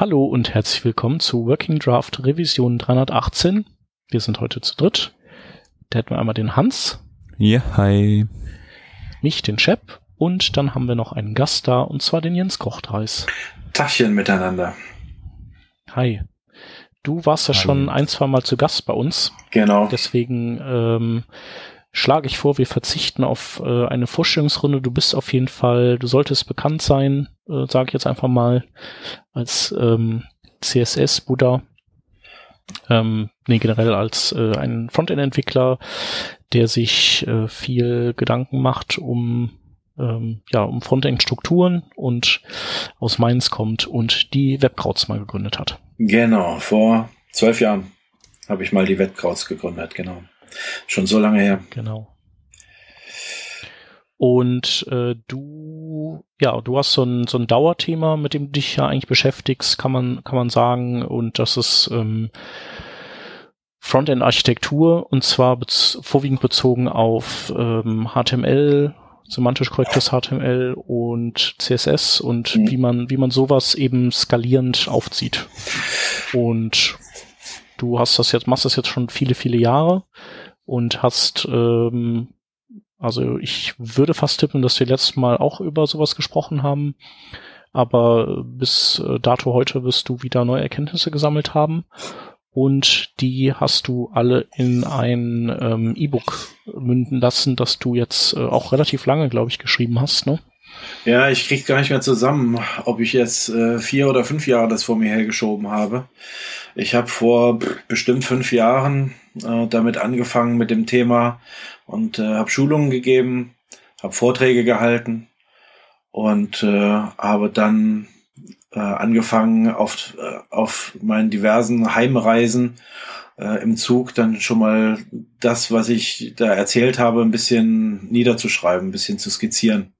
Hallo und herzlich willkommen zu Working Draft Revision 318. Wir sind heute zu dritt. Da hätten wir einmal den Hans. Ja, hi. Mich, den Chef. Und dann haben wir noch einen Gast da, und zwar den Jens Kochtreis. Tachchen miteinander. Hi. Du warst ja Hi. schon ein, zwei Mal zu Gast bei uns. Genau. Deswegen ähm, schlage ich vor, wir verzichten auf äh, eine Vorstellungsrunde. Du bist auf jeden Fall, du solltest bekannt sein, äh, sage ich jetzt einfach mal, als ähm, CSS-Buddha. Ähm, nee, generell als äh, ein Frontend-Entwickler, der sich äh, viel Gedanken macht um ähm, ja, um Frontend-Strukturen und aus Mainz kommt und die Webkrauts mal gegründet hat. Genau. Vor zwölf Jahren habe ich mal die Webkrauts gegründet. Genau. Schon so lange her. Genau. Und äh, du, ja, du hast so ein, so ein Dauerthema, mit dem du dich ja eigentlich beschäftigst, kann man, kann man sagen. Und das ist ähm, Frontend-Architektur und zwar bez vorwiegend bezogen auf ähm, HTML, semantisch korrektes HTML und CSS und Mhm. wie man, wie man sowas eben skalierend aufzieht. Und du hast das jetzt, machst das jetzt schon viele, viele Jahre und hast, ähm, also ich würde fast tippen, dass wir letztes Mal auch über sowas gesprochen haben, aber bis äh, dato heute wirst du wieder neue Erkenntnisse gesammelt haben und die hast du alle in ein ähm, E-Book münden lassen, das du jetzt äh, auch relativ lange, glaube ich, geschrieben hast, ne? Ja, ich krieg gar nicht mehr zusammen, ob ich jetzt äh, vier oder fünf Jahre das vor mir hergeschoben habe. Ich habe vor bestimmt fünf Jahren äh, damit angefangen mit dem Thema und äh, habe Schulungen gegeben, habe Vorträge gehalten und äh, habe dann äh, angefangen auf, äh, auf meinen diversen Heimreisen äh, im Zug dann schon mal das, was ich da erzählt habe, ein bisschen niederzuschreiben, ein bisschen zu skizzieren.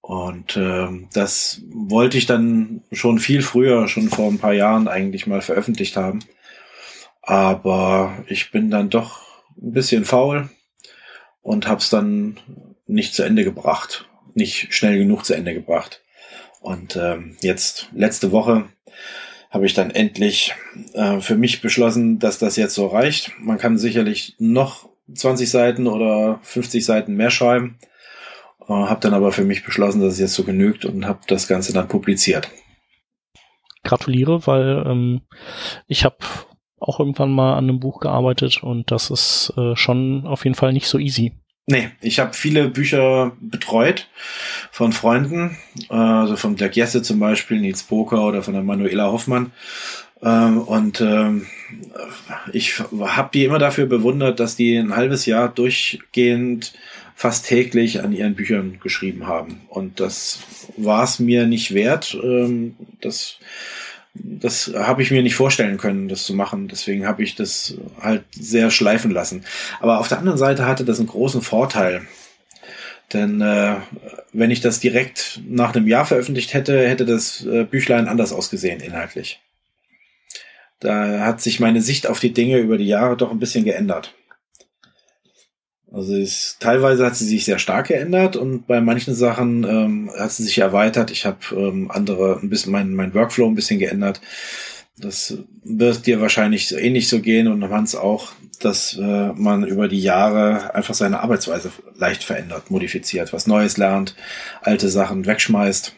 Und ähm, das wollte ich dann schon viel früher, schon vor ein paar Jahren eigentlich mal veröffentlicht haben. Aber ich bin dann doch ein bisschen faul und habe es dann nicht zu Ende gebracht, nicht schnell genug zu Ende gebracht. Und ähm, jetzt letzte Woche habe ich dann endlich äh, für mich beschlossen, dass das jetzt so reicht. Man kann sicherlich noch 20 Seiten oder 50 Seiten mehr schreiben. Äh, habe dann aber für mich beschlossen, dass es jetzt so genügt und habe das Ganze dann publiziert. gratuliere, weil ähm, ich habe auch irgendwann mal an einem Buch gearbeitet und das ist äh, schon auf jeden Fall nicht so easy. Nee, ich habe viele Bücher betreut von Freunden, äh, also von Dirk Jesse zum Beispiel, Nils Poker oder von der Manuela Hoffmann. Ähm, und ähm, ich habe die immer dafür bewundert, dass die ein halbes Jahr durchgehend fast täglich an ihren Büchern geschrieben haben. Und das war es mir nicht wert. Ähm, das das habe ich mir nicht vorstellen können, das zu machen. Deswegen habe ich das halt sehr schleifen lassen. Aber auf der anderen Seite hatte das einen großen Vorteil. Denn äh, wenn ich das direkt nach einem Jahr veröffentlicht hätte, hätte das äh, Büchlein anders ausgesehen inhaltlich. Da hat sich meine Sicht auf die Dinge über die Jahre doch ein bisschen geändert. Also es, teilweise hat sie sich sehr stark geändert und bei manchen Sachen ähm, hat sie sich erweitert. Ich habe ähm, andere ein bisschen mein, mein Workflow ein bisschen geändert. Das wird dir wahrscheinlich so ähnlich so gehen und Hans auch, dass äh, man über die Jahre einfach seine Arbeitsweise leicht verändert, modifiziert, was Neues lernt, alte Sachen wegschmeißt.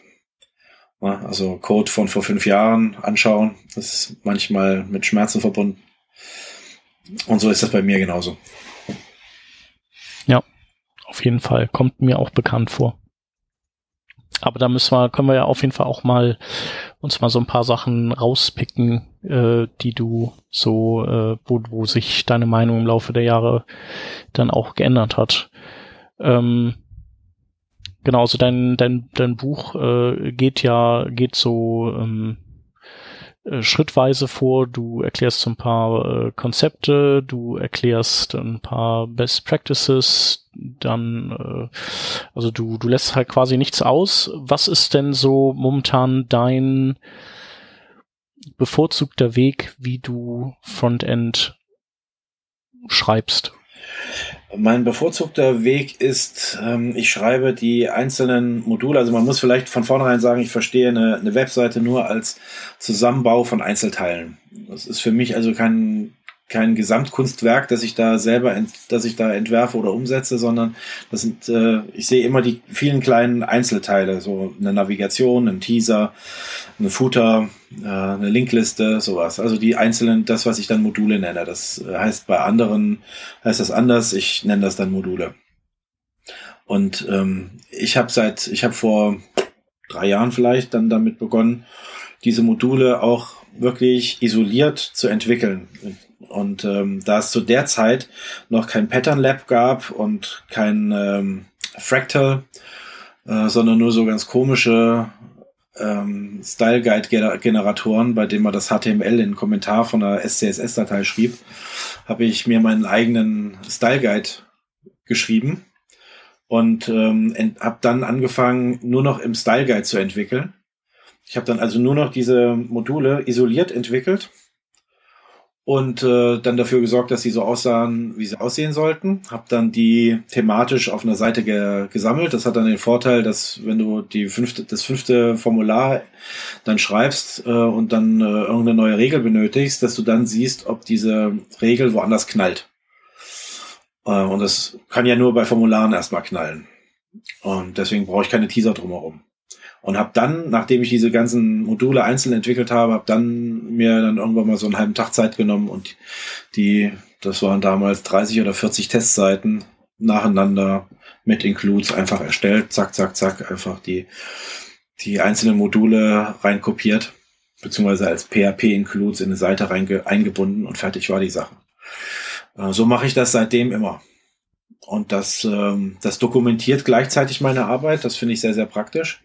Ja, also Code von vor fünf Jahren anschauen, das ist manchmal mit Schmerzen verbunden. Und so ist das bei mir genauso. Auf jeden Fall kommt mir auch bekannt vor. Aber da müssen wir, können wir ja auf jeden Fall auch mal uns mal so ein paar Sachen rauspicken, äh, die du so, äh, wo, wo sich deine Meinung im Laufe der Jahre dann auch geändert hat. Ähm, genau, also dein, dein, dein Buch äh, geht ja, geht so ähm, äh, schrittweise vor. Du erklärst so ein paar äh, Konzepte, du erklärst ein paar Best Practices, dann, äh, also du, du lässt halt quasi nichts aus. Was ist denn so momentan dein bevorzugter Weg, wie du Frontend schreibst? Mein bevorzugter Weg ist, ähm, ich schreibe die einzelnen Module, also man muss vielleicht von vornherein sagen, ich verstehe eine, eine Webseite nur als Zusammenbau von Einzelteilen. Das ist für mich also kein kein Gesamtkunstwerk, das ich da selber, ent, das ich da entwerfe oder umsetze, sondern das sind, äh, ich sehe immer die vielen kleinen Einzelteile, so eine Navigation, ein Teaser, eine Footer, äh, eine Linkliste, sowas. Also die einzelnen, das, was ich dann Module nenne. Das heißt bei anderen heißt das anders. Ich nenne das dann Module. Und ähm, ich habe seit, ich habe vor drei Jahren vielleicht dann damit begonnen, diese Module auch wirklich isoliert zu entwickeln. Und ähm, da es zu der Zeit noch kein Pattern Lab gab und kein ähm, Fractal, äh, sondern nur so ganz komische ähm, Style Guide Generatoren, bei denen man das HTML in Kommentar von einer SCSS-Datei schrieb, habe ich mir meinen eigenen Style Guide geschrieben und ähm, habe dann angefangen, nur noch im Style Guide zu entwickeln. Ich habe dann also nur noch diese Module isoliert entwickelt und äh, dann dafür gesorgt, dass sie so aussahen, wie sie aussehen sollten. Hab dann die thematisch auf einer Seite ge gesammelt. Das hat dann den Vorteil, dass wenn du die fünfte, das fünfte Formular dann schreibst äh, und dann äh, irgendeine neue Regel benötigst, dass du dann siehst, ob diese Regel woanders knallt. Äh, und das kann ja nur bei Formularen erstmal knallen. Und deswegen brauche ich keine Teaser drumherum und habe dann, nachdem ich diese ganzen Module einzeln entwickelt habe, habe dann mir dann irgendwann mal so einen halben Tag Zeit genommen und die, das waren damals 30 oder 40 Testseiten nacheinander mit Includes einfach erstellt, zack, zack, zack, einfach die, die einzelnen Module reinkopiert, beziehungsweise als PHP-Includes in eine Seite reinge eingebunden und fertig war die Sache. Äh, so mache ich das seitdem immer. Und das, ähm, das dokumentiert gleichzeitig meine Arbeit. Das finde ich sehr, sehr praktisch.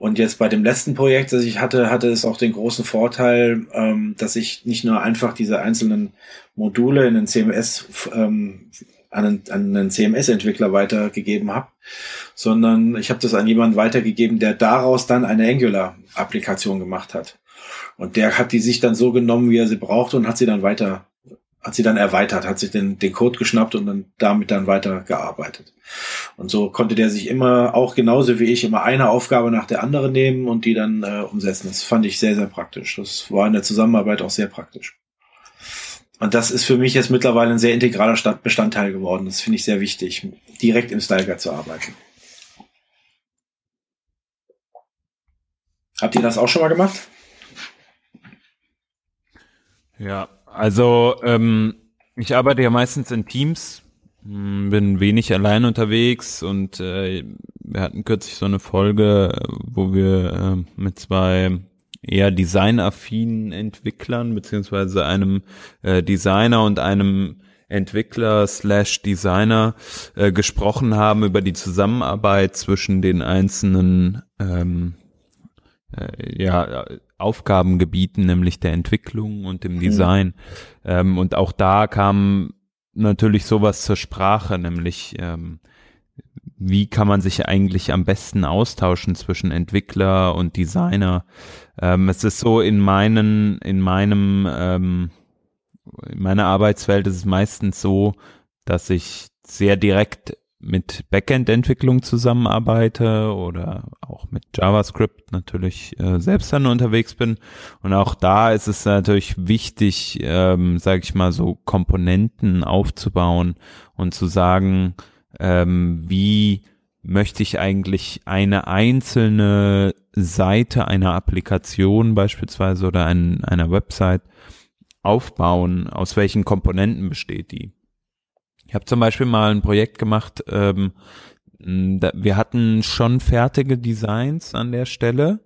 Und jetzt bei dem letzten Projekt, das ich hatte, hatte es auch den großen Vorteil, ähm, dass ich nicht nur einfach diese einzelnen Module in den CMS ähm, an einen, einen CMS-Entwickler weitergegeben habe, sondern ich habe das an jemanden weitergegeben, der daraus dann eine Angular-Applikation gemacht hat. Und der hat die sich dann so genommen, wie er sie brauchte und hat sie dann weiter hat sie dann erweitert, hat sich den, den Code geschnappt und dann damit dann weiter gearbeitet. Und so konnte der sich immer, auch genauso wie ich, immer eine Aufgabe nach der anderen nehmen und die dann äh, umsetzen. Das fand ich sehr, sehr praktisch. Das war in der Zusammenarbeit auch sehr praktisch. Und das ist für mich jetzt mittlerweile ein sehr integraler Bestandteil geworden. Das finde ich sehr wichtig, direkt im Style Guide zu arbeiten. Habt ihr das auch schon mal gemacht? Ja, also ähm, ich arbeite ja meistens in Teams, hm, bin wenig allein unterwegs und äh, wir hatten kürzlich so eine Folge, wo wir äh, mit zwei eher designaffinen Entwicklern beziehungsweise einem äh, Designer und einem Entwickler slash Designer äh, gesprochen haben über die Zusammenarbeit zwischen den einzelnen ähm, äh, ja, Aufgabengebieten, nämlich der Entwicklung und dem mhm. Design. Mhm. Ähm, und auch da kam natürlich sowas zur Sprache, nämlich ähm, wie kann man sich eigentlich am besten austauschen zwischen Entwickler und Designer. Ähm, es ist so in meinen, in meinem, ähm, in meiner Arbeitswelt ist es meistens so, dass ich sehr direkt mit Backend-Entwicklung zusammenarbeite oder auch mit JavaScript natürlich äh, selbst dann unterwegs bin. Und auch da ist es natürlich wichtig, ähm, sage ich mal, so Komponenten aufzubauen und zu sagen, ähm, wie möchte ich eigentlich eine einzelne Seite einer Applikation beispielsweise oder ein, einer Website aufbauen, aus welchen Komponenten besteht die. Ich habe zum Beispiel mal ein Projekt gemacht, ähm, wir hatten schon fertige Designs an der Stelle,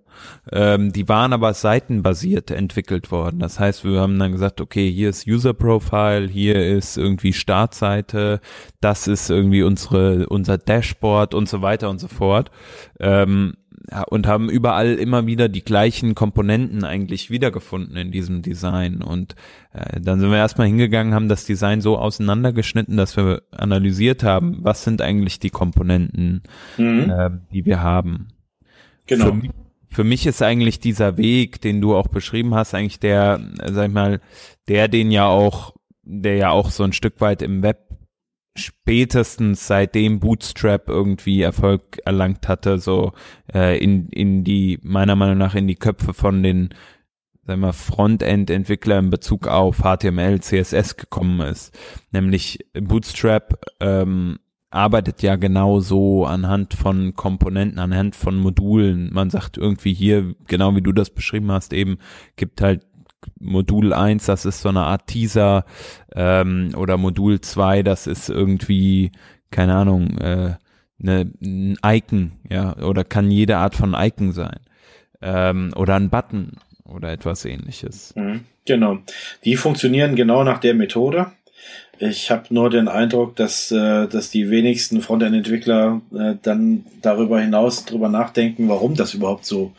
ähm, die waren aber seitenbasiert entwickelt worden. Das heißt, wir haben dann gesagt, okay, hier ist User Profile, hier ist irgendwie Startseite, das ist irgendwie unsere unser Dashboard und so weiter und so fort. Ähm, und haben überall immer wieder die gleichen Komponenten eigentlich wiedergefunden in diesem Design. Und äh, dann sind wir erstmal hingegangen, haben das Design so auseinandergeschnitten, dass wir analysiert haben, was sind eigentlich die Komponenten, mhm. äh, die wir haben. Genau. Für, für mich ist eigentlich dieser Weg, den du auch beschrieben hast, eigentlich der, sag ich mal, der den ja auch, der ja auch so ein Stück weit im Web spätestens seitdem Bootstrap irgendwie Erfolg erlangt hatte, so äh, in, in die, meiner Meinung nach, in die Köpfe von den sagen wir, Frontend-Entwickler in Bezug auf HTML, CSS gekommen ist. Nämlich Bootstrap ähm, arbeitet ja genau so anhand von Komponenten, anhand von Modulen. Man sagt irgendwie hier, genau wie du das beschrieben hast, eben gibt halt Modul 1, das ist so eine Art Teaser, ähm, oder Modul 2, das ist irgendwie, keine Ahnung, äh, eine, ein Icon, ja, oder kann jede Art von Icon sein. Ähm, oder ein Button oder etwas ähnliches. Mhm, genau. Die funktionieren genau nach der Methode. Ich habe nur den Eindruck, dass, äh, dass die wenigsten Frontend-Entwickler äh, dann darüber hinaus drüber nachdenken, warum das überhaupt so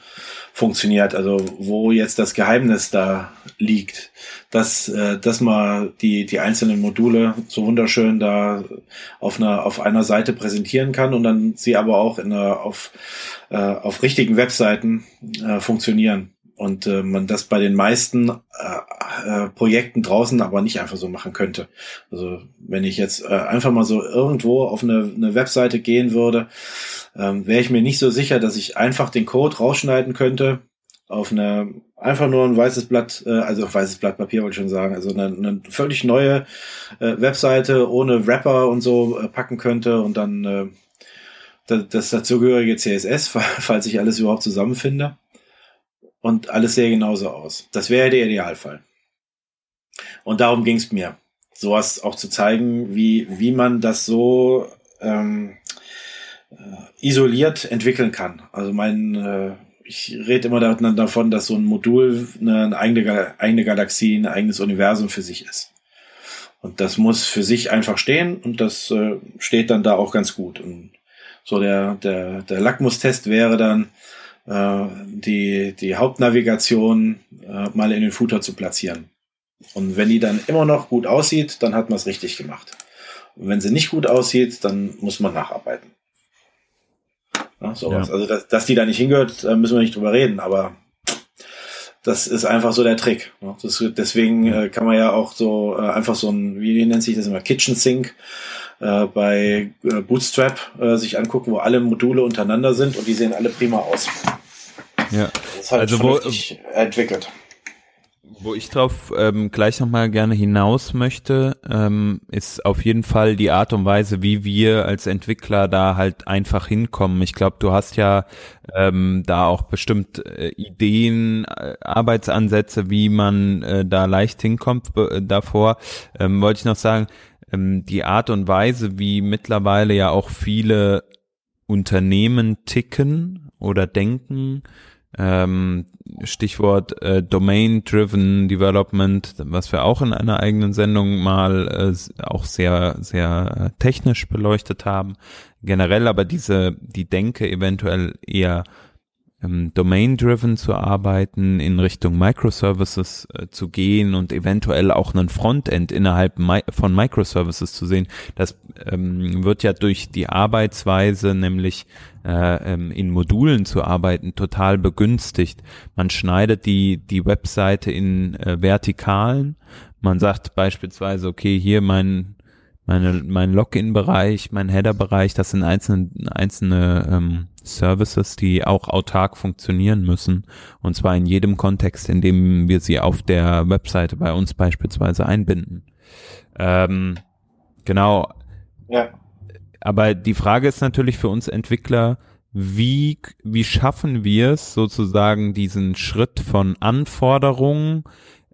funktioniert, also wo jetzt das Geheimnis da liegt, dass, äh, dass man die, die einzelnen Module so wunderschön da auf einer, auf einer Seite präsentieren kann und dann sie aber auch in einer, auf, äh, auf richtigen Webseiten äh, funktionieren und äh, man das bei den meisten äh, äh, Projekten draußen aber nicht einfach so machen könnte. Also wenn ich jetzt äh, einfach mal so irgendwo auf eine, eine Webseite gehen würde, ähm, wäre ich mir nicht so sicher, dass ich einfach den Code rausschneiden könnte auf eine einfach nur ein weißes Blatt, äh, also weißes Blatt Papier wollte ich schon sagen, also eine, eine völlig neue äh, Webseite ohne Wrapper und so äh, packen könnte und dann äh, das, das dazugehörige CSS, falls ich alles überhaupt zusammenfinde und alles sähe genauso aus. Das wäre der Idealfall. Und darum ging es mir, sowas auch zu zeigen, wie, wie man das so ähm, äh, isoliert entwickeln kann. Also mein, äh, ich rede immer davon, dass so ein Modul eine eigene, eigene Galaxie, ein eigenes Universum für sich ist. Und das muss für sich einfach stehen und das äh, steht dann da auch ganz gut. Und so der, der, der Lackmustest wäre dann, die, die Hauptnavigation äh, mal in den Footer zu platzieren. Und wenn die dann immer noch gut aussieht, dann hat man es richtig gemacht. Und wenn sie nicht gut aussieht, dann muss man nacharbeiten. Ja, sowas. Ja. Also, dass, dass die da nicht hingehört, da müssen wir nicht drüber reden, aber das ist einfach so der Trick. Das, deswegen äh, kann man ja auch so äh, einfach so ein, wie nennt sich das immer, Kitchen Sink äh, bei äh, Bootstrap äh, sich angucken, wo alle Module untereinander sind und die sehen alle prima aus. Ja. Das ist halt also wo, entwickelt. Wo ich drauf ähm, gleich nochmal gerne hinaus möchte, ähm, ist auf jeden Fall die Art und Weise, wie wir als Entwickler da halt einfach hinkommen. Ich glaube, du hast ja ähm, da auch bestimmt äh, Ideen, äh, Arbeitsansätze, wie man äh, da leicht hinkommt äh, davor. Ähm, wollte ich noch sagen, ähm, die Art und Weise, wie mittlerweile ja auch viele Unternehmen ticken oder denken, ähm, Stichwort äh, Domain-Driven Development, was wir auch in einer eigenen Sendung mal äh, auch sehr, sehr technisch beleuchtet haben. Generell aber diese, die Denke eventuell eher ähm, domain-driven zu arbeiten, in Richtung Microservices äh, zu gehen und eventuell auch einen Frontend innerhalb Mi von Microservices zu sehen. Das ähm, wird ja durch die Arbeitsweise, nämlich äh, ähm, in Modulen zu arbeiten, total begünstigt. Man schneidet die, die Webseite in äh, Vertikalen. Man sagt beispielsweise, okay, hier mein meine, mein Login-Bereich, mein Header-Bereich, das sind einzelne, einzelne ähm, Services, die auch autark funktionieren müssen. Und zwar in jedem Kontext, in dem wir sie auf der Webseite bei uns beispielsweise einbinden. Ähm, genau. Ja. Aber die Frage ist natürlich für uns Entwickler, wie, wie schaffen wir es sozusagen diesen Schritt von Anforderungen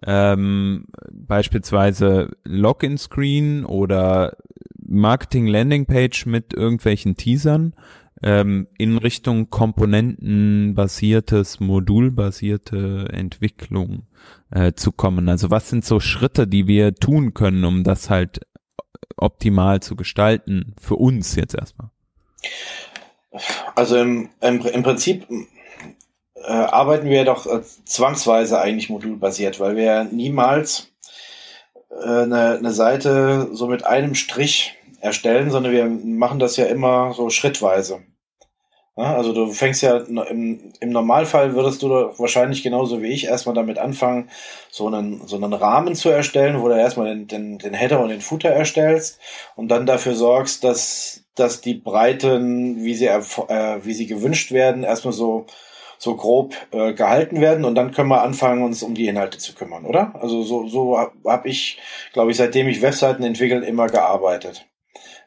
ähm, beispielsweise Login-Screen oder Marketing-Landing-Page mit irgendwelchen Teasern ähm, in Richtung komponentenbasiertes, modulbasierte Entwicklung äh, zu kommen. Also was sind so Schritte, die wir tun können, um das halt optimal zu gestalten, für uns jetzt erstmal? Also im, im, im Prinzip äh, arbeiten wir doch äh, zwangsweise eigentlich modulbasiert, weil wir niemals äh, eine, eine Seite so mit einem Strich erstellen, sondern wir machen das ja immer so schrittweise. Ja, also du fängst ja im, im Normalfall würdest du wahrscheinlich genauso wie ich erstmal damit anfangen, so einen, so einen Rahmen zu erstellen, wo du erstmal den, den, den Header und den Footer erstellst und dann dafür sorgst, dass, dass die Breiten, wie sie, äh, wie sie gewünscht werden, erstmal so, so grob äh, gehalten werden und dann können wir anfangen, uns um die Inhalte zu kümmern, oder? Also so, so habe hab ich, glaube ich, seitdem ich Webseiten entwickle, immer gearbeitet.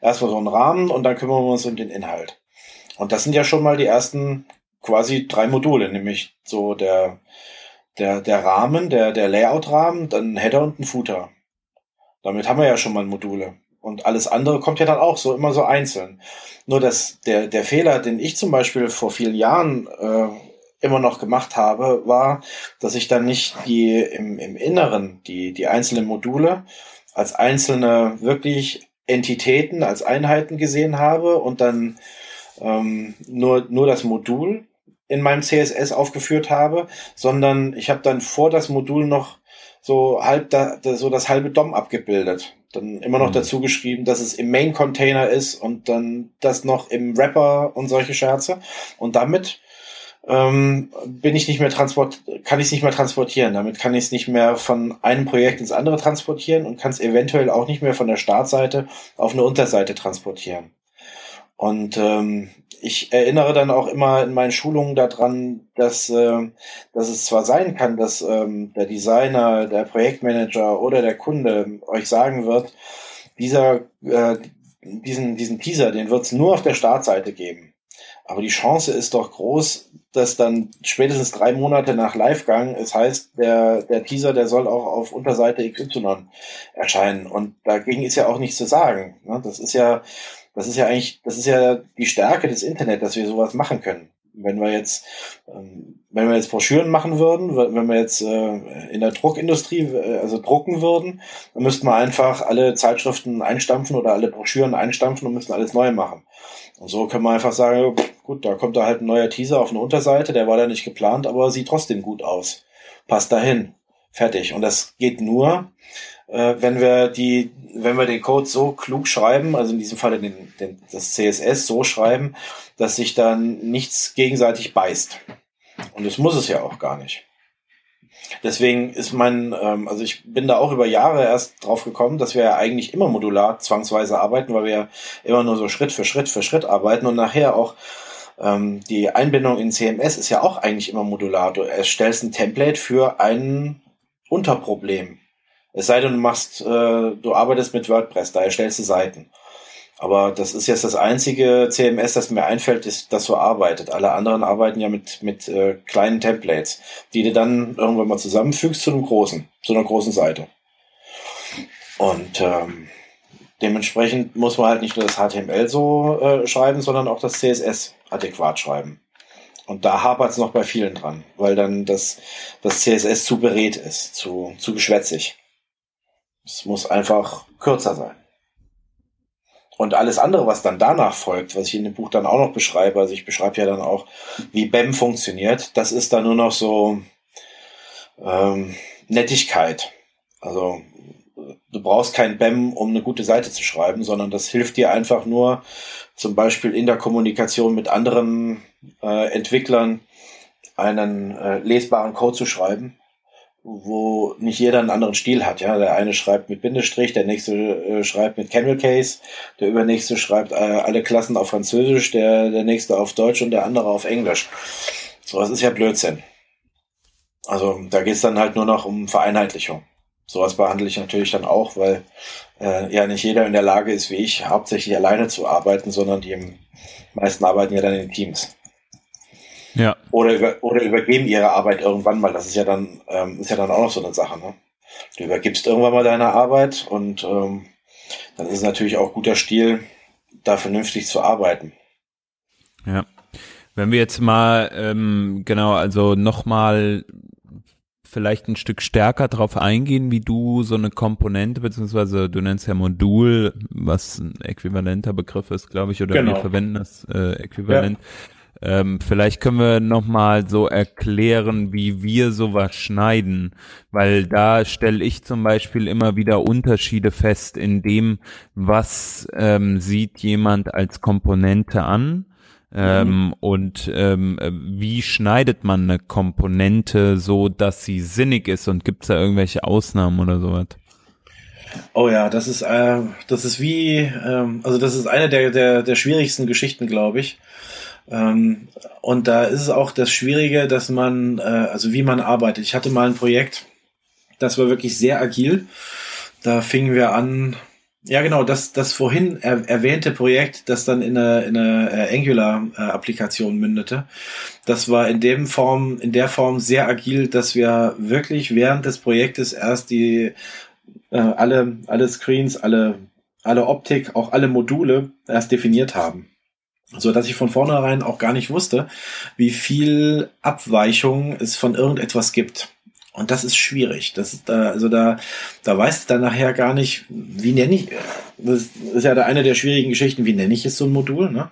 Erstmal so einen Rahmen und dann kümmern wir uns um den Inhalt. Und das sind ja schon mal die ersten quasi drei Module, nämlich so der, der, der Rahmen, der, der Layout-Rahmen, dann ein Header und ein Footer. Damit haben wir ja schon mal Module. Und alles andere kommt ja dann auch so immer so einzeln. Nur dass der, der Fehler, den ich zum Beispiel vor vielen Jahren äh, immer noch gemacht habe, war, dass ich dann nicht die im, im Inneren, die, die einzelnen Module als einzelne wirklich Entitäten, als Einheiten gesehen habe und dann ähm, nur, nur das Modul in meinem CSS aufgeführt habe, sondern ich habe dann vor das Modul noch so halb da, so das halbe DOM abgebildet. Dann immer noch mhm. dazu geschrieben, dass es im Main-Container ist und dann das noch im Wrapper und solche Scherze. Und damit ähm, bin ich nicht mehr transport, kann ich es nicht mehr transportieren. Damit kann ich es nicht mehr von einem Projekt ins andere transportieren und kann es eventuell auch nicht mehr von der Startseite auf eine Unterseite transportieren. Und ähm, ich erinnere dann auch immer in meinen Schulungen daran, dass, äh, dass es zwar sein kann, dass ähm, der Designer, der Projektmanager oder der Kunde euch sagen wird, dieser, äh, diesen, diesen Teaser, den wird es nur auf der Startseite geben. Aber die Chance ist doch groß, dass dann spätestens drei Monate nach Livegang, es heißt, der, der Teaser, der soll auch auf Unterseite XY erscheinen. Und dagegen ist ja auch nichts zu sagen. Ne? Das ist ja, das ist ja eigentlich, das ist ja die Stärke des Internet, dass wir sowas machen können. Wenn wir jetzt, ähm, wenn wir jetzt Broschüren machen würden, wenn wir jetzt äh, in der Druckindustrie, äh, also drucken würden, dann müssten wir einfach alle Zeitschriften einstampfen oder alle Broschüren einstampfen und müssen alles neu machen. Und so können wir einfach sagen, gut, da kommt da halt ein neuer Teaser auf eine Unterseite, der war da nicht geplant, aber sieht trotzdem gut aus. Passt dahin. Fertig. Und das geht nur, äh, wenn wir die, wenn wir den Code so klug schreiben, also in diesem Fall den, den, das CSS so schreiben, dass sich dann nichts gegenseitig beißt. Und das muss es ja auch gar nicht. Deswegen ist mein, ähm, also ich bin da auch über Jahre erst drauf gekommen, dass wir ja eigentlich immer modular zwangsweise arbeiten, weil wir ja immer nur so Schritt für Schritt für Schritt arbeiten und nachher auch ähm, die Einbindung in CMS ist ja auch eigentlich immer modular. Du erstellst ein Template für ein Unterproblem. Es sei denn, du machst, äh, du arbeitest mit WordPress, da erstellst du Seiten. Aber das ist jetzt das einzige CMS, das mir einfällt, ist, das so arbeitet. Alle anderen arbeiten ja mit, mit äh, kleinen Templates, die du dann irgendwann mal zusammenfügst zu einem großen, zu einer großen Seite. Und ähm, dementsprechend muss man halt nicht nur das HTML so äh, schreiben, sondern auch das CSS adäquat schreiben. Und da hapert es noch bei vielen dran, weil dann das, das CSS zu berät ist, zu, zu geschwätzig. Es muss einfach kürzer sein. Und alles andere, was dann danach folgt, was ich in dem Buch dann auch noch beschreibe, also ich beschreibe ja dann auch, wie BEM funktioniert, das ist dann nur noch so ähm, Nettigkeit. Also du brauchst kein BEM, um eine gute Seite zu schreiben, sondern das hilft dir einfach nur, zum Beispiel in der Kommunikation mit anderen äh, Entwicklern einen äh, lesbaren Code zu schreiben wo nicht jeder einen anderen Stil hat. Ja, der eine schreibt mit Bindestrich, der nächste äh, schreibt mit Camel Case, der übernächste schreibt äh, alle Klassen auf Französisch, der der nächste auf Deutsch und der andere auf Englisch. Sowas ist ja Blödsinn. Also da geht es dann halt nur noch um Vereinheitlichung. Sowas behandle ich natürlich dann auch, weil äh, ja nicht jeder in der Lage ist, wie ich, hauptsächlich alleine zu arbeiten, sondern die meisten arbeiten ja dann in Teams. Ja. Oder, über, oder übergeben ihre Arbeit irgendwann mal. Das ist ja dann, ähm, ist ja dann auch noch so eine Sache. Ne? Du übergibst irgendwann mal deine Arbeit und ähm, dann ist es natürlich auch guter Stil, da vernünftig zu arbeiten. Ja. Wenn wir jetzt mal, ähm, genau, also nochmal vielleicht ein Stück stärker darauf eingehen, wie du so eine Komponente, beziehungsweise du nennst ja Modul, was ein äquivalenter Begriff ist, glaube ich, oder genau. wir verwenden das äh, Äquivalent. Ja ähm, vielleicht können wir nochmal so erklären, wie wir sowas schneiden, weil da stelle ich zum Beispiel immer wieder Unterschiede fest in dem, was ähm, sieht jemand als Komponente an Ähm, mhm. Und ähm, wie schneidet man eine Komponente so, dass sie sinnig ist und gibt es da irgendwelche Ausnahmen oder sowas? Oh ja, das ist äh, das ist wie ähm, also das ist eine der der der schwierigsten Geschichten, glaube ich. Ähm, und da ist es auch das Schwierige, dass man äh, also wie man arbeitet. Ich hatte mal ein Projekt, das war wirklich sehr agil. Da fingen wir an, ja, genau, das, das vorhin er, erwähnte Projekt, das dann in eine, in eine äh, Angular-Applikation mündete, das war in dem Form, in der Form sehr agil, dass wir wirklich während des Projektes erst die äh, alle, alle Screens, alle, alle Optik, auch alle Module erst definiert haben. So dass ich von vornherein auch gar nicht wusste, wie viel Abweichung es von irgendetwas gibt. Und das ist schwierig. Das ist da, also da, da weißt du dann nachher gar nicht, wie nenne ich, das ist ja eine der schwierigen Geschichten, wie nenne ich es so ein Modul, ne?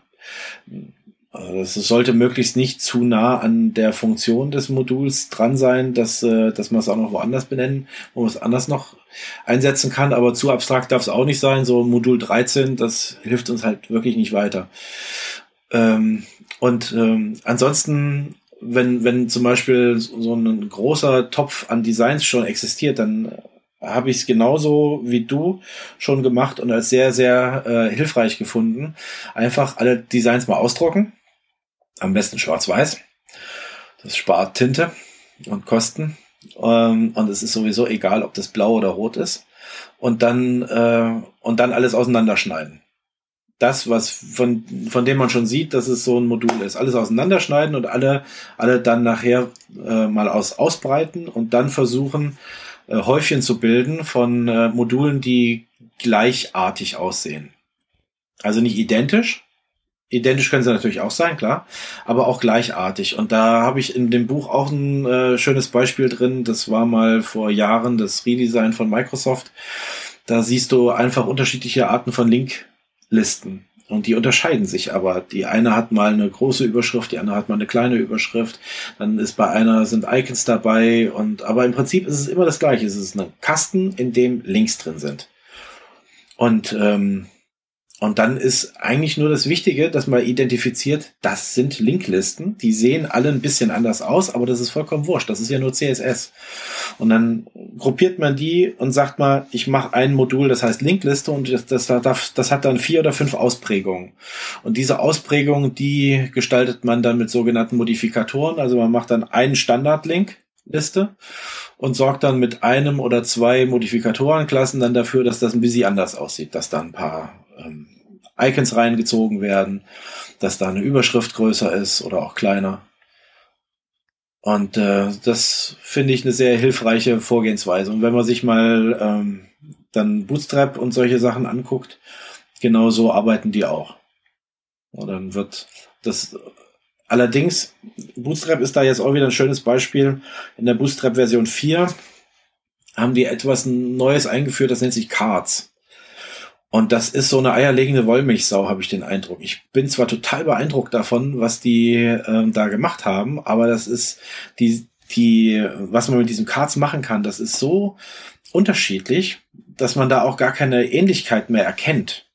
Also es sollte möglichst nicht zu nah an der Funktion des Moduls dran sein, dass, äh, dass man es auch noch woanders benennen, wo man es anders noch einsetzen kann, aber zu abstrakt darf es auch nicht sein. So Modul 13, das hilft uns halt wirklich nicht weiter. Ähm, und ähm, ansonsten wenn, wenn zum Beispiel so ein großer Topf an Designs schon existiert, dann habe ich es genauso wie du schon gemacht und als sehr, sehr äh, hilfreich gefunden. Einfach alle Designs mal ausdrucken. Am besten schwarz-weiß. Das spart Tinte und Kosten. Ähm, und es ist sowieso egal, ob das blau oder rot ist. Und dann, äh, und dann alles auseinanderschneiden das, was von, von dem man schon sieht, dass es so ein Modul ist. Alles auseinanderschneiden und alle, alle dann nachher äh, mal aus, ausbreiten und dann versuchen, äh, Häufchen zu bilden von Modulen, die gleichartig aussehen. Also nicht identisch. Identisch können sie natürlich auch sein, klar, aber auch gleichartig. Und da habe ich in dem Buch auch ein äh, schönes Beispiel drin. Das war mal vor Jahren das Redesign von Microsoft. Da siehst du einfach unterschiedliche Arten von Link Listen. Und die unterscheiden sich aber. Die eine hat mal eine große Überschrift, die andere hat mal eine kleine Überschrift. Dann ist bei einer sind Icons dabei und aber im Prinzip ist es immer das gleiche. Es ist ein Kasten, in dem Links drin sind. Und ähm, und dann ist eigentlich nur das Wichtige, dass man identifiziert, das sind Linklisten. Die sehen alle ein bisschen anders aus, aber das ist vollkommen wurscht. Das ist ja nur CSS. Und dann gruppiert man die und sagt mal, ich mache ein Modul, das heißt Linkliste und das, das, das, hat dann vier oder fünf Ausprägungen. Und diese Ausprägungen, die gestaltet man dann mit sogenannten Modifikatoren. Also man macht dann einen Standard-Link-Liste und sorgt dann mit einem oder zwei Modifikatorenklassen dann dafür, dass das ein bisschen anders aussieht, dass da ein paar ähm, Icons reingezogen werden, dass da eine Überschrift größer ist oder auch kleiner. Und äh, das finde ich eine sehr hilfreiche Vorgehensweise. Und wenn man sich mal ähm, dann Bootstrap und solche Sachen anguckt, genau so arbeiten die auch. Und dann wird das allerdings, Bootstrap ist da jetzt auch wieder ein schönes Beispiel. In der Bootstrap Version 4 haben die etwas Neues eingeführt, das nennt sich Cards. Und das ist so eine eierlegende Wollmilchsau, habe ich den Eindruck. Ich bin zwar total beeindruckt davon, was die ähm, da gemacht haben, aber das ist die, die, was man mit diesem Cards machen kann, das ist so unterschiedlich, dass man da auch gar keine Ähnlichkeit mehr erkennt.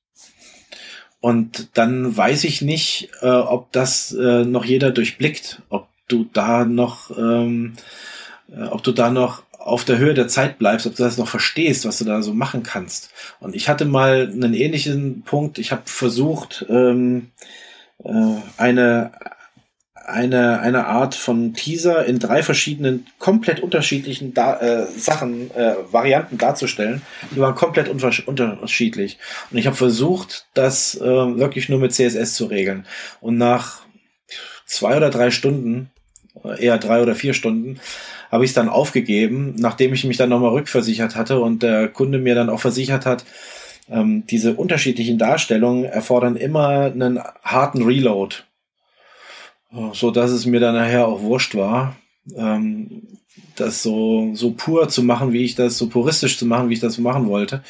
Und dann weiß ich nicht, äh, ob das äh, noch jeder durchblickt, ob du da noch, ähm, äh, ob du da noch auf der Höhe der Zeit bleibst, ob du das noch verstehst, was du da so machen kannst. Und ich hatte mal einen ähnlichen Punkt. Ich habe versucht, ähm, äh, eine eine, eine Art von Teaser in drei verschiedenen, komplett unterschiedlichen da äh, Sachen, äh, Varianten darzustellen. Die waren komplett unterschiedlich. Und ich habe versucht, das äh, wirklich nur mit CSS zu regeln. Und nach zwei oder drei Stunden, eher drei oder vier Stunden, habe ich es dann aufgegeben, nachdem ich mich dann nochmal rückversichert hatte und der Kunde mir dann auch versichert hat, ähm, diese unterschiedlichen Darstellungen erfordern immer einen harten Reload, so dass es mir dann nachher auch wurscht war, ähm, das so so pur zu machen, wie ich das so puristisch zu machen, wie ich das machen wollte.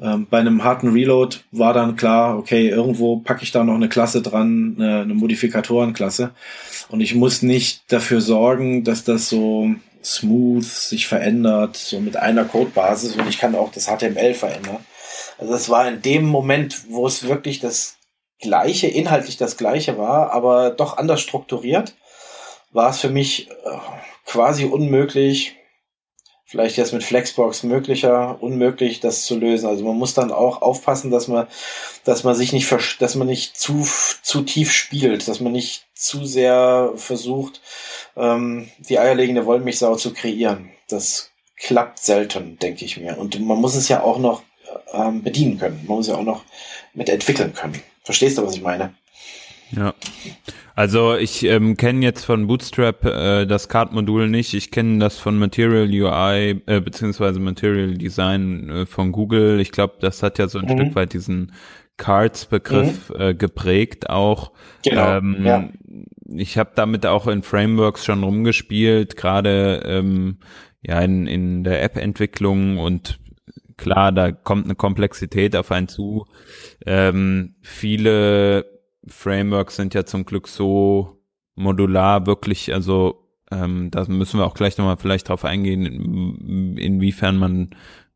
Ähm, bei einem harten Reload war dann klar, okay, irgendwo packe ich da noch eine Klasse dran, eine, eine Modifikatorenklasse. Und ich muss nicht dafür sorgen, dass das so smooth sich verändert, so mit einer Codebasis und ich kann auch das HTML verändern. Also das war in dem Moment, wo es wirklich das gleiche, inhaltlich das gleiche war, aber doch anders strukturiert, war es für mich äh, quasi unmöglich, vielleicht jetzt mit Flexbox möglicher, unmöglich, das zu lösen. Also man muss dann auch aufpassen, dass man, dass man sich nicht, dass man nicht zu, zu tief spielt, dass man nicht zu sehr versucht, ähm, die eierlegende Wollmilchsau zu kreieren. Das klappt selten, denke ich mir. Und man muss es ja auch noch ähm, bedienen können. Man muss ja auch noch mit entwickeln können. Verstehst du, was ich meine? Ja. Also ich ähm, kenne jetzt von Bootstrap äh, das Card-Modul nicht. Ich kenne das von Material UI äh, beziehungsweise Material Design äh, von Google. Ich glaube, das hat ja so ein mhm. Stück weit diesen Cards-Begriff mhm. äh, geprägt auch. Genau, ähm, ja. Ich habe damit auch in Frameworks schon rumgespielt, gerade ähm, ja in, in der App-Entwicklung und klar, da kommt eine Komplexität auf einen zu. Ähm, viele Frameworks sind ja zum Glück so modular wirklich, also ähm, da müssen wir auch gleich nochmal vielleicht drauf eingehen, in, inwiefern man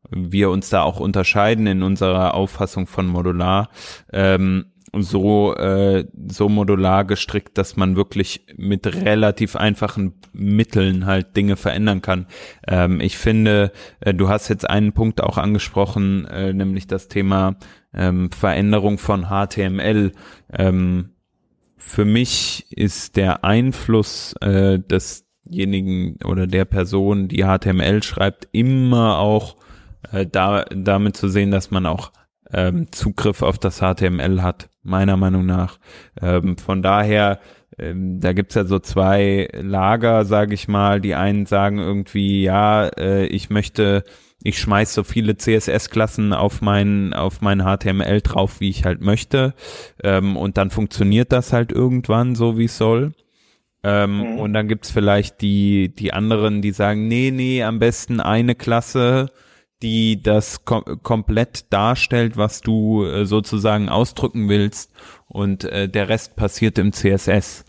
wir uns da auch unterscheiden in unserer Auffassung von modular. Ähm, so äh, so modular gestrickt, dass man wirklich mit relativ einfachen Mitteln halt Dinge verändern kann. Ähm, ich finde, äh, du hast jetzt einen Punkt auch angesprochen, äh, nämlich das Thema ähm, Veränderung von HTML. Ähm, für mich ist der Einfluss äh, desjenigen oder der Person, die HTML schreibt, immer auch äh, da, damit zu sehen, dass man auch ähm, Zugriff auf das HTML hat, meiner Meinung nach. Ähm, von daher, ähm, da gibt's ja so zwei Lager, sage ich mal. Die einen sagen irgendwie, ja, äh, ich möchte ich schmeiß so viele CSS-Klassen auf mein, auf mein HTML drauf, wie ich halt möchte. Ähm, und dann funktioniert das halt irgendwann so, wie es soll. Ähm, mhm. Und dann gibt's vielleicht die, die anderen, die sagen, nee, nee, am besten eine Klasse, die das kom komplett darstellt, was du äh, sozusagen ausdrücken willst. Und äh, der Rest passiert im CSS.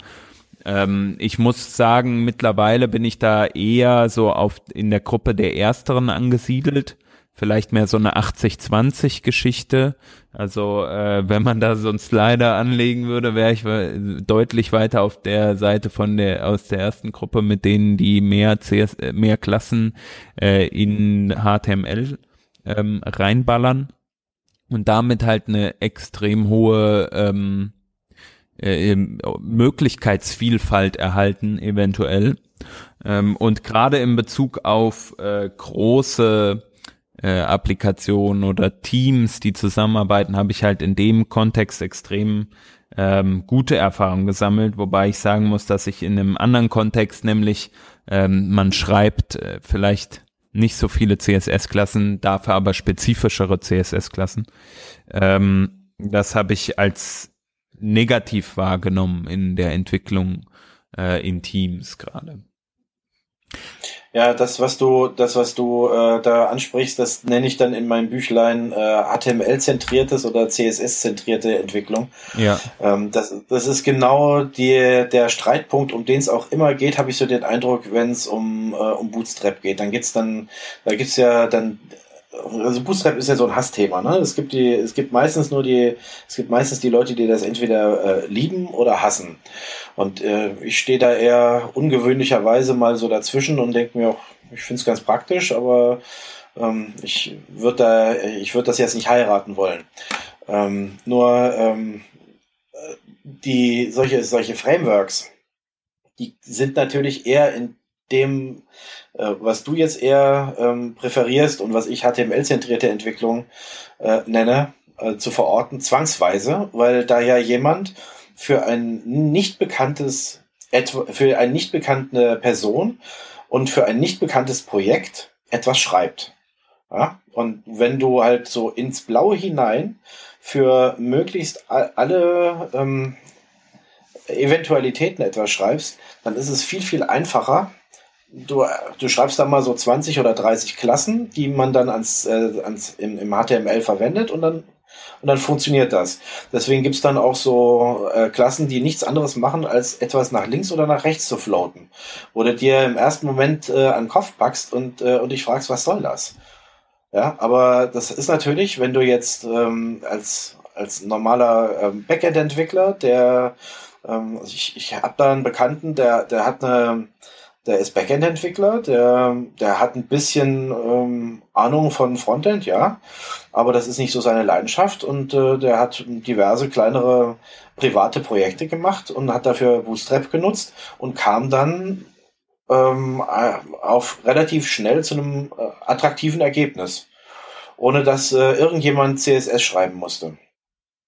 Ähm, ich muss sagen, mittlerweile bin ich da eher so auf in der Gruppe der Ersteren angesiedelt. Vielleicht mehr so eine 80-20 Geschichte. Also äh, wenn man da so einen Slider anlegen würde, wäre ich deutlich weiter auf der Seite von der aus der ersten Gruppe mit denen, die mehr CS, äh, mehr Klassen äh, in HTML ähm, reinballern und damit halt eine extrem hohe ähm, äh, Möglichkeitsvielfalt erhalten, eventuell. Ähm, und gerade in Bezug auf äh, große äh, Applikationen oder Teams, die zusammenarbeiten, habe ich halt in dem Kontext extrem ähm, gute Erfahrungen gesammelt, wobei ich sagen muss, dass ich in einem anderen Kontext, nämlich ähm, man schreibt äh, vielleicht nicht so viele CSS-Klassen, dafür aber spezifischere CSS-Klassen. Ähm, das habe ich als negativ wahrgenommen in der Entwicklung äh, in Teams gerade. Ja, das, was du, das, was du äh, da ansprichst, das nenne ich dann in meinem Büchlein äh, HTML-zentriertes oder CSS-zentrierte Entwicklung. Ja. Ähm, das, das ist genau die, der Streitpunkt, um den es auch immer geht, habe ich so den Eindruck, wenn es um, äh, um Bootstrap geht. Dann geht's dann, da gibt's ja dann also Bootstrap ist ja so ein Hassthema, ne? Es gibt die, es gibt meistens nur die, es gibt meistens die Leute, die das entweder äh, lieben oder hassen. Und äh, ich stehe da eher ungewöhnlicherweise mal so dazwischen und denke mir auch, ich finde es ganz praktisch, aber ähm, ich würde da, ich würde das jetzt nicht heiraten wollen. Ähm, nur ähm, die solche solche Frameworks, die sind natürlich eher in dem äh, was du jetzt eher ähm, präferierst und was ich HTML-zentrierte Entwicklung äh, nenne, äh, zu verorten, zwangsweise, weil da ja jemand für ein nicht bekanntes, für eine nicht bekannte Person und für ein nicht bekanntes Projekt etwas schreibt. Ja? Und wenn du halt so ins Blaue hinein für möglichst alle ähm, Eventualitäten etwas schreibst, dann ist es viel, viel einfacher, du, du schreibst da mal so 20 oder 30 Klassen, die man dann ans, äh, ans, im, im HTML verwendet und dann und dann funktioniert das. Deswegen gibt's dann auch so äh, Klassen, die nichts anderes machen, als etwas nach links oder nach rechts zu floaten. Du dir im ersten Moment äh, an den Kopf packst und, äh, und dich fragst, was soll das? Ja, aber das ist natürlich, wenn du jetzt ähm, als als normaler ähm, Backend-Entwickler, der ähm, also ich, ich habe da einen Bekannten, der, der hat eine, der ist Backend-Entwickler, der, der hat ein bisschen ähm, Ahnung von Frontend, ja, aber das ist nicht so seine Leidenschaft und äh, der hat diverse kleinere private Projekte gemacht und hat dafür Bootstrap genutzt und kam dann ähm, auf relativ schnell zu einem äh, attraktiven Ergebnis, ohne dass äh, irgendjemand CSS schreiben musste.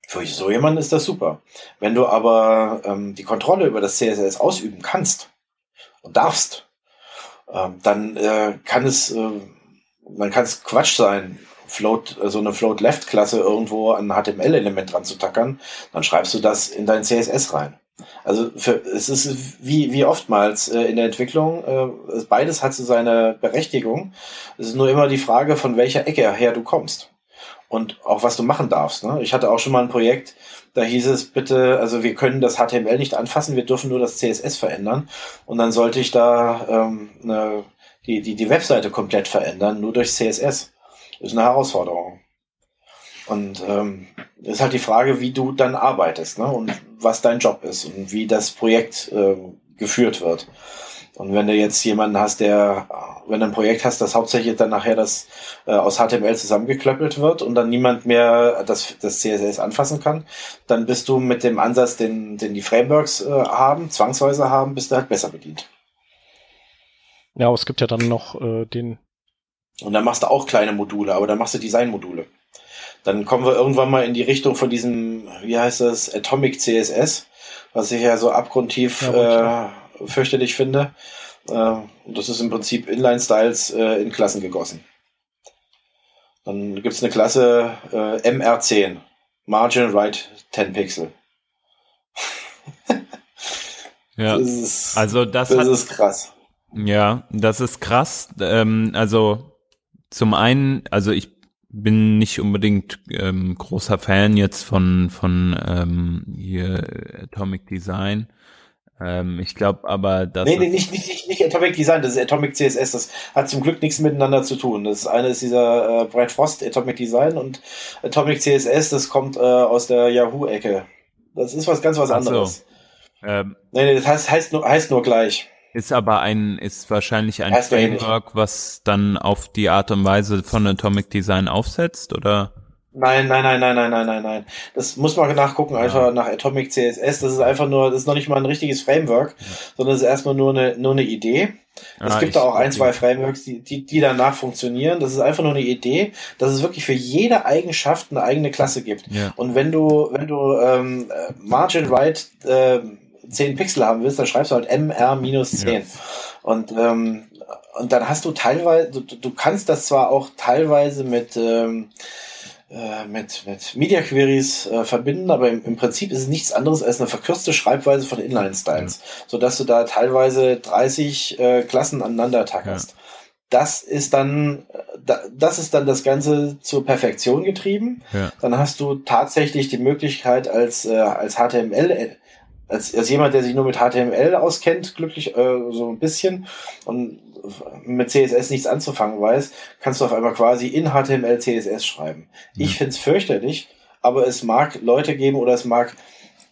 Für so jemanden ist das super. Wenn du aber ähm, die Kontrolle über das CSS ausüben kannst und darfst, ähm, dann äh, kann es, äh, dann kann es Quatsch sein, Float, so eine Float Left Klasse irgendwo an HTML-Element dran zu tackern, dann schreibst du das in dein CSS rein. Also für, es ist wie, wie oftmals äh, in der Entwicklung, äh, beides hat so seine Berechtigung. Es ist nur immer die Frage, von welcher Ecke her du kommst. Und auch was du machen darfst. Ne? Ich hatte auch schon mal ein Projekt, da hieß es bitte, also wir können das HTML nicht anfassen, wir dürfen nur das CSS verändern. Und dann sollte ich da ähm, eine, die, die, die Webseite komplett verändern, nur durch CSS. Ist eine Herausforderung. Und ähm, ist halt die Frage, wie du dann arbeitest ne? und was dein Job ist und wie das Projekt äh, geführt wird. Und wenn du jetzt jemanden hast, der, wenn du ein Projekt hast, das hauptsächlich dann nachher das äh, aus HTML zusammengeklöppelt wird und dann niemand mehr das, das CSS anfassen kann, dann bist du mit dem Ansatz, den, den die Frameworks äh, haben, zwangsweise haben, bist du halt besser bedient. Ja, aber es gibt ja dann noch äh, den. Und dann machst du auch kleine Module, aber dann machst du Designmodule. Dann kommen wir irgendwann mal in die Richtung von diesem, wie heißt das, Atomic CSS, was ich ja so abgrundtief ja, äh, fürchterlich finde. Äh, das ist im Prinzip Inline-Styles äh, in Klassen gegossen. Dann gibt es eine Klasse äh, MR10, Margin Right 10 Pixel. ja, das ist, also das, das hat, ist krass. Ja, das ist krass. Ähm, also zum einen, also ich bin nicht unbedingt ähm, großer Fan jetzt von von ähm, hier Atomic Design. Ähm, ich glaube aber, dass. Nee, nee, nicht, nicht, nicht, nicht Atomic Design, das ist Atomic CSS. Das hat zum Glück nichts miteinander zu tun. Das eine ist dieser äh, Brad Frost Atomic Design und Atomic CSS, das kommt äh, aus der Yahoo-Ecke. Das ist was ganz was anderes. So. Ähm, nee, nee, das heißt, heißt, nur, heißt nur gleich. Ist aber ein, ist wahrscheinlich ein heißt Framework, was dann auf die Art und Weise von Atomic Design aufsetzt, oder? Nein, nein, nein, nein, nein, nein, nein, nein. Das muss man nachgucken, einfach ja. nach Atomic CSS. Das ist einfach nur, das ist noch nicht mal ein richtiges Framework, ja. sondern es ist erstmal nur eine, nur eine Idee. Es ah, gibt da auch ein, zwei Frameworks, die, die, die danach funktionieren. Das ist einfach nur eine Idee, dass es wirklich für jede Eigenschaft eine eigene Klasse gibt. Ja. Und wenn du, wenn du ähm, Margin Right äh, 10 Pixel haben willst, dann schreibst du halt MR-10. Ja. Und, ähm, und dann hast du teilweise, du, du kannst das zwar auch teilweise mit, ähm, äh, mit, mit Media Queries äh, verbinden, aber im, im Prinzip ist es nichts anderes als eine verkürzte Schreibweise von Inline-Styles, ja. sodass du da teilweise 30 äh, Klassen aneinander tackerst. Ja. Das ist dann, das ist dann das Ganze zur Perfektion getrieben. Ja. Dann hast du tatsächlich die Möglichkeit als, äh, als HTML als, als jemand, der sich nur mit HTML auskennt, glücklich äh, so ein bisschen und mit CSS nichts anzufangen weiß, kannst du auf einmal quasi in HTML CSS schreiben. Ja. Ich find's fürchterlich, aber es mag Leute geben oder es mag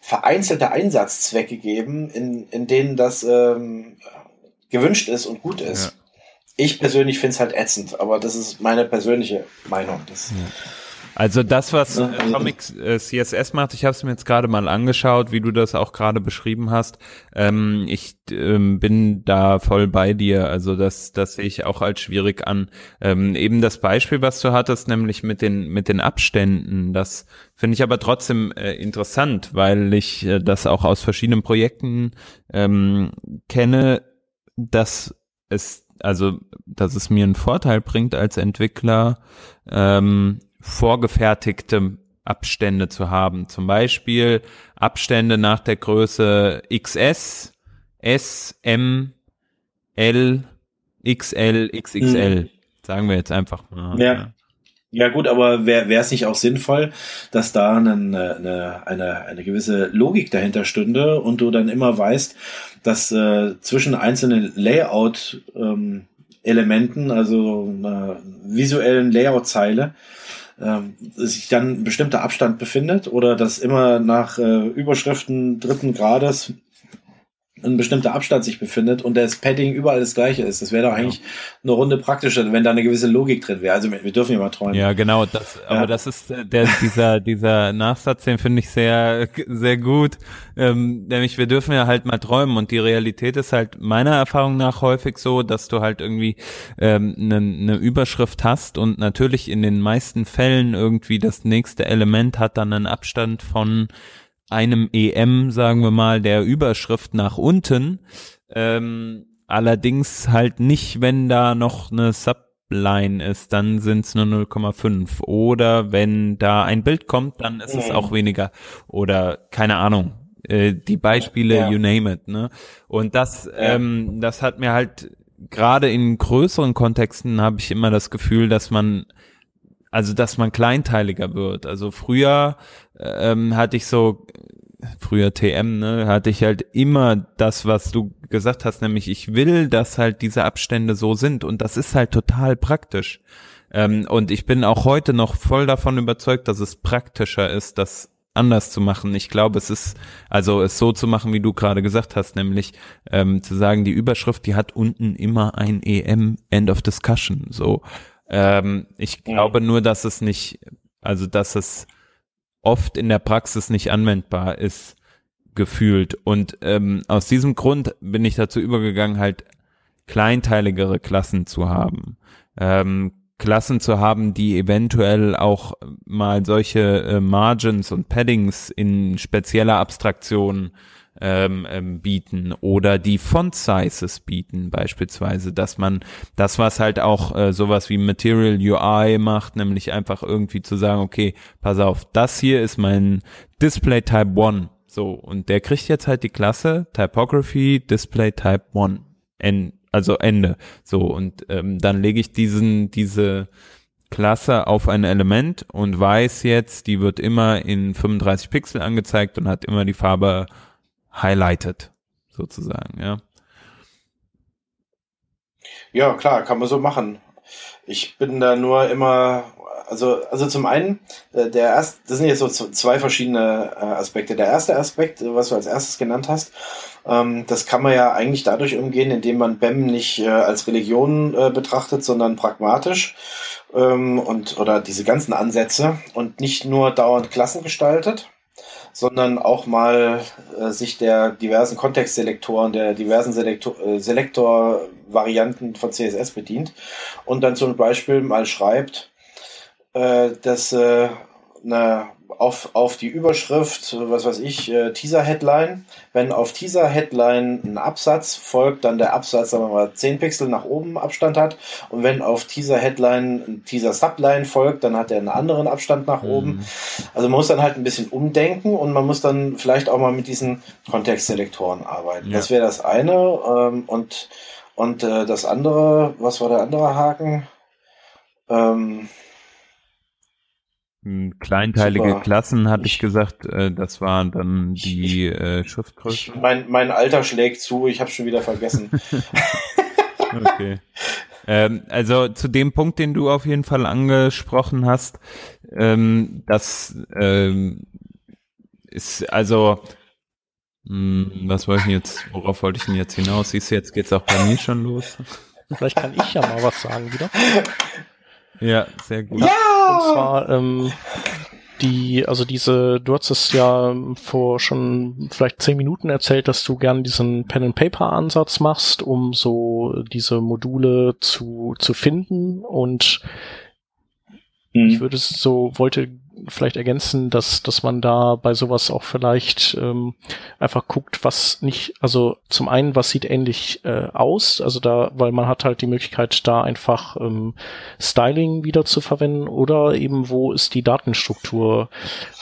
vereinzelte Einsatzzwecke geben, in, in denen das ähm, gewünscht ist und gut ist. Ja. Ich persönlich find's halt ätzend, aber das ist meine persönliche Meinung. Das, ja. Also das, was Atomic äh, CSS macht, ich habe es mir jetzt gerade mal angeschaut, wie du das auch gerade beschrieben hast. Ähm, ich ähm, bin da voll bei dir. Also das, das sehe ich auch als schwierig an. Ähm, eben das Beispiel, was du hattest, nämlich mit den mit den Abständen, das finde ich aber trotzdem äh, interessant, weil ich äh, das auch aus verschiedenen Projekten ähm, kenne, dass es also dass es mir einen Vorteil bringt als Entwickler, ähm, vorgefertigte Abstände zu haben. Zum Beispiel Abstände nach der Größe XS, S, M, L, XL, XXL. Mhm. Sagen wir jetzt einfach mal. Ja. Ja gut, aber wäre es nicht auch sinnvoll, dass da eine, eine, eine, eine gewisse Logik dahinter stünde und du dann immer weißt, dass äh, zwischen einzelnen Layout-Elementen, ähm, also einer visuellen Layout-Zeile, ähm, sich dann ein bestimmter Abstand befindet oder dass immer nach äh, Überschriften dritten Grades ein bestimmter Abstand sich befindet und das Padding überall das gleiche ist. Das wäre doch eigentlich ja. eine Runde praktischer, wenn da eine gewisse Logik drin wäre. Also wir dürfen ja mal träumen. Ja, genau. Das, ja. aber das ist äh, der, dieser, dieser Nachsatz, den finde ich sehr, sehr gut. Ähm, nämlich wir dürfen ja halt mal träumen und die Realität ist halt meiner Erfahrung nach häufig so, dass du halt irgendwie ähm, eine, eine Überschrift hast und natürlich in den meisten Fällen irgendwie das nächste Element hat dann einen Abstand von einem EM, sagen wir mal, der Überschrift nach unten. Ähm, allerdings halt nicht, wenn da noch eine Subline ist, dann sind es nur 0,5. Oder wenn da ein Bild kommt, dann ist es auch weniger. Oder keine Ahnung. Äh, die Beispiele, ja. you name it. Ne? Und das, ja. ähm, das hat mir halt gerade in größeren Kontexten habe ich immer das Gefühl, dass man also dass man kleinteiliger wird. Also früher ähm, hatte ich so, früher TM, ne, hatte ich halt immer das, was du gesagt hast, nämlich ich will, dass halt diese Abstände so sind und das ist halt total praktisch. Ähm, und ich bin auch heute noch voll davon überzeugt, dass es praktischer ist, das anders zu machen. Ich glaube, es ist, also es so zu machen, wie du gerade gesagt hast, nämlich ähm, zu sagen, die Überschrift, die hat unten immer ein EM End of Discussion. So, ähm, ich glaube nur, dass es nicht, also dass es oft in der Praxis nicht anwendbar ist, gefühlt. Und ähm, aus diesem Grund bin ich dazu übergegangen, halt kleinteiligere Klassen zu haben. Ähm, Klassen zu haben, die eventuell auch mal solche äh, Margins und Paddings in spezieller Abstraktion ähm, ähm, bieten oder die Font Sizes bieten beispielsweise, dass man das, was halt auch äh, sowas wie Material UI macht, nämlich einfach irgendwie zu sagen, okay, pass auf, das hier ist mein Display Type 1. So, und der kriegt jetzt halt die Klasse Typography Display Type 1. En, also Ende. So, und ähm, dann lege ich diesen, diese Klasse auf ein Element und weiß jetzt, die wird immer in 35 Pixel angezeigt und hat immer die Farbe highlighted, sozusagen, ja. Ja, klar, kann man so machen. Ich bin da nur immer, also, also zum einen, äh, der erste, das sind jetzt so zwei verschiedene äh, Aspekte. Der erste Aspekt, was du als erstes genannt hast, ähm, das kann man ja eigentlich dadurch umgehen, indem man BEM nicht äh, als Religion betrachtet, sondern pragmatisch ähm, und oder diese ganzen Ansätze und nicht nur dauernd Klassen gestaltet sondern auch mal äh, sich der diversen Kontextselektoren, der diversen Selektor, äh, Selektor-Varianten von CSS bedient und dann zum Beispiel mal schreibt, äh, dass äh, eine auf, auf die Überschrift, was weiß ich, äh, Teaser-Headline. Wenn auf Teaser-Headline ein Absatz folgt, dann der Absatz, sagen wir mal, 10 Pixel nach oben Abstand hat. Und wenn auf Teaser-Headline ein Teaser-Subline folgt, dann hat er einen anderen Abstand nach mhm. oben. Also man muss dann halt ein bisschen umdenken und man muss dann vielleicht auch mal mit diesen Kontextselektoren arbeiten. Ja. Das wäre das eine. Ähm, und und äh, das andere, was war der andere Haken? Ähm, Kleinteilige Super. Klassen hatte ich, ich gesagt, äh, das waren dann die ich, äh, Schriftgrößen. mein, mein Alter schlägt zu, ich habe schon wieder vergessen. okay. Ähm, also zu dem Punkt, den du auf jeden Fall angesprochen hast, ähm, das ähm, ist also mh, hm, was wollte ich jetzt, worauf wollte ich denn jetzt hinaus? Siehst du, jetzt geht's auch bei mir schon los. Vielleicht kann ich ja mal was sagen wieder. Ja, sehr gut. Ja! Und zwar, ähm, die, also diese, du hast es ja vor schon vielleicht zehn Minuten erzählt, dass du gern diesen Pen and Paper Ansatz machst, um so diese Module zu, zu finden und mhm. ich würde es so, wollte vielleicht ergänzen, dass, dass man da bei sowas auch vielleicht ähm, einfach guckt, was nicht, also zum einen, was sieht ähnlich äh, aus, also da, weil man hat halt die Möglichkeit, da einfach ähm, Styling wieder zu verwenden oder eben, wo ist die Datenstruktur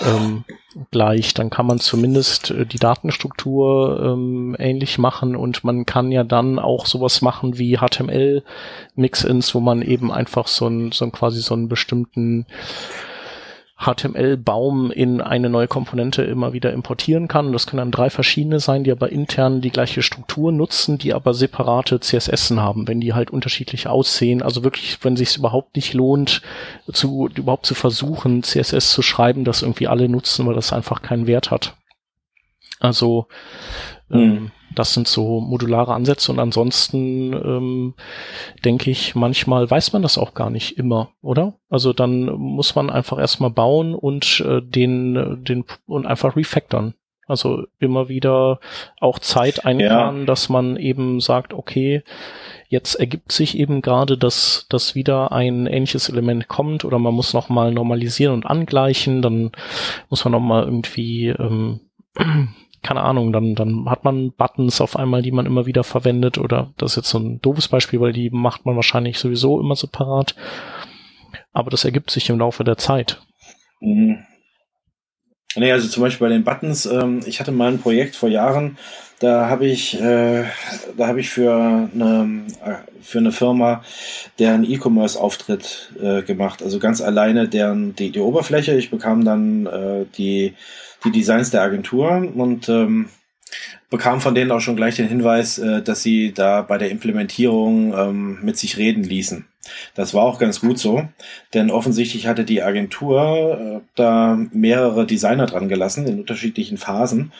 ähm, gleich, dann kann man zumindest äh, die Datenstruktur ähm, ähnlich machen und man kann ja dann auch sowas machen wie HTML Mix-ins, wo man eben einfach so ein, so ein quasi so einen bestimmten HTML-Baum in eine neue Komponente immer wieder importieren kann. Das können dann drei verschiedene sein, die aber intern die gleiche Struktur nutzen, die aber separate CSS haben, wenn die halt unterschiedlich aussehen. Also wirklich, wenn sich überhaupt nicht lohnt, zu, überhaupt zu versuchen, CSS zu schreiben, das irgendwie alle nutzen, weil das einfach keinen Wert hat. Also ähm, mhm. Das sind so modulare Ansätze und ansonsten ähm, denke ich, manchmal weiß man das auch gar nicht immer, oder? Also dann muss man einfach erstmal bauen und äh, den, den und einfach refactoren. Also immer wieder auch Zeit einplanen, ja. dass man eben sagt, okay, jetzt ergibt sich eben gerade, dass, dass wieder ein ähnliches Element kommt oder man muss nochmal normalisieren und angleichen, dann muss man nochmal irgendwie ähm, keine Ahnung, dann, dann hat man Buttons auf einmal, die man immer wieder verwendet oder das ist jetzt so ein doofes Beispiel, weil die macht man wahrscheinlich sowieso immer separat. Aber das ergibt sich im Laufe der Zeit. Mhm. Nee, also zum Beispiel bei den Buttons, ähm, ich hatte mal ein Projekt vor Jahren, da habe ich, äh, da habe ich für eine, äh, für eine Firma deren E-Commerce-Auftritt äh, gemacht. Also ganz alleine deren die, die Oberfläche. Ich bekam dann äh, die die Designs der Agentur und ähm, bekam von denen auch schon gleich den Hinweis, äh, dass sie da bei der Implementierung ähm, mit sich reden ließen. Das war auch ganz gut so, denn offensichtlich hatte die Agentur äh, da mehrere Designer dran gelassen in unterschiedlichen Phasen.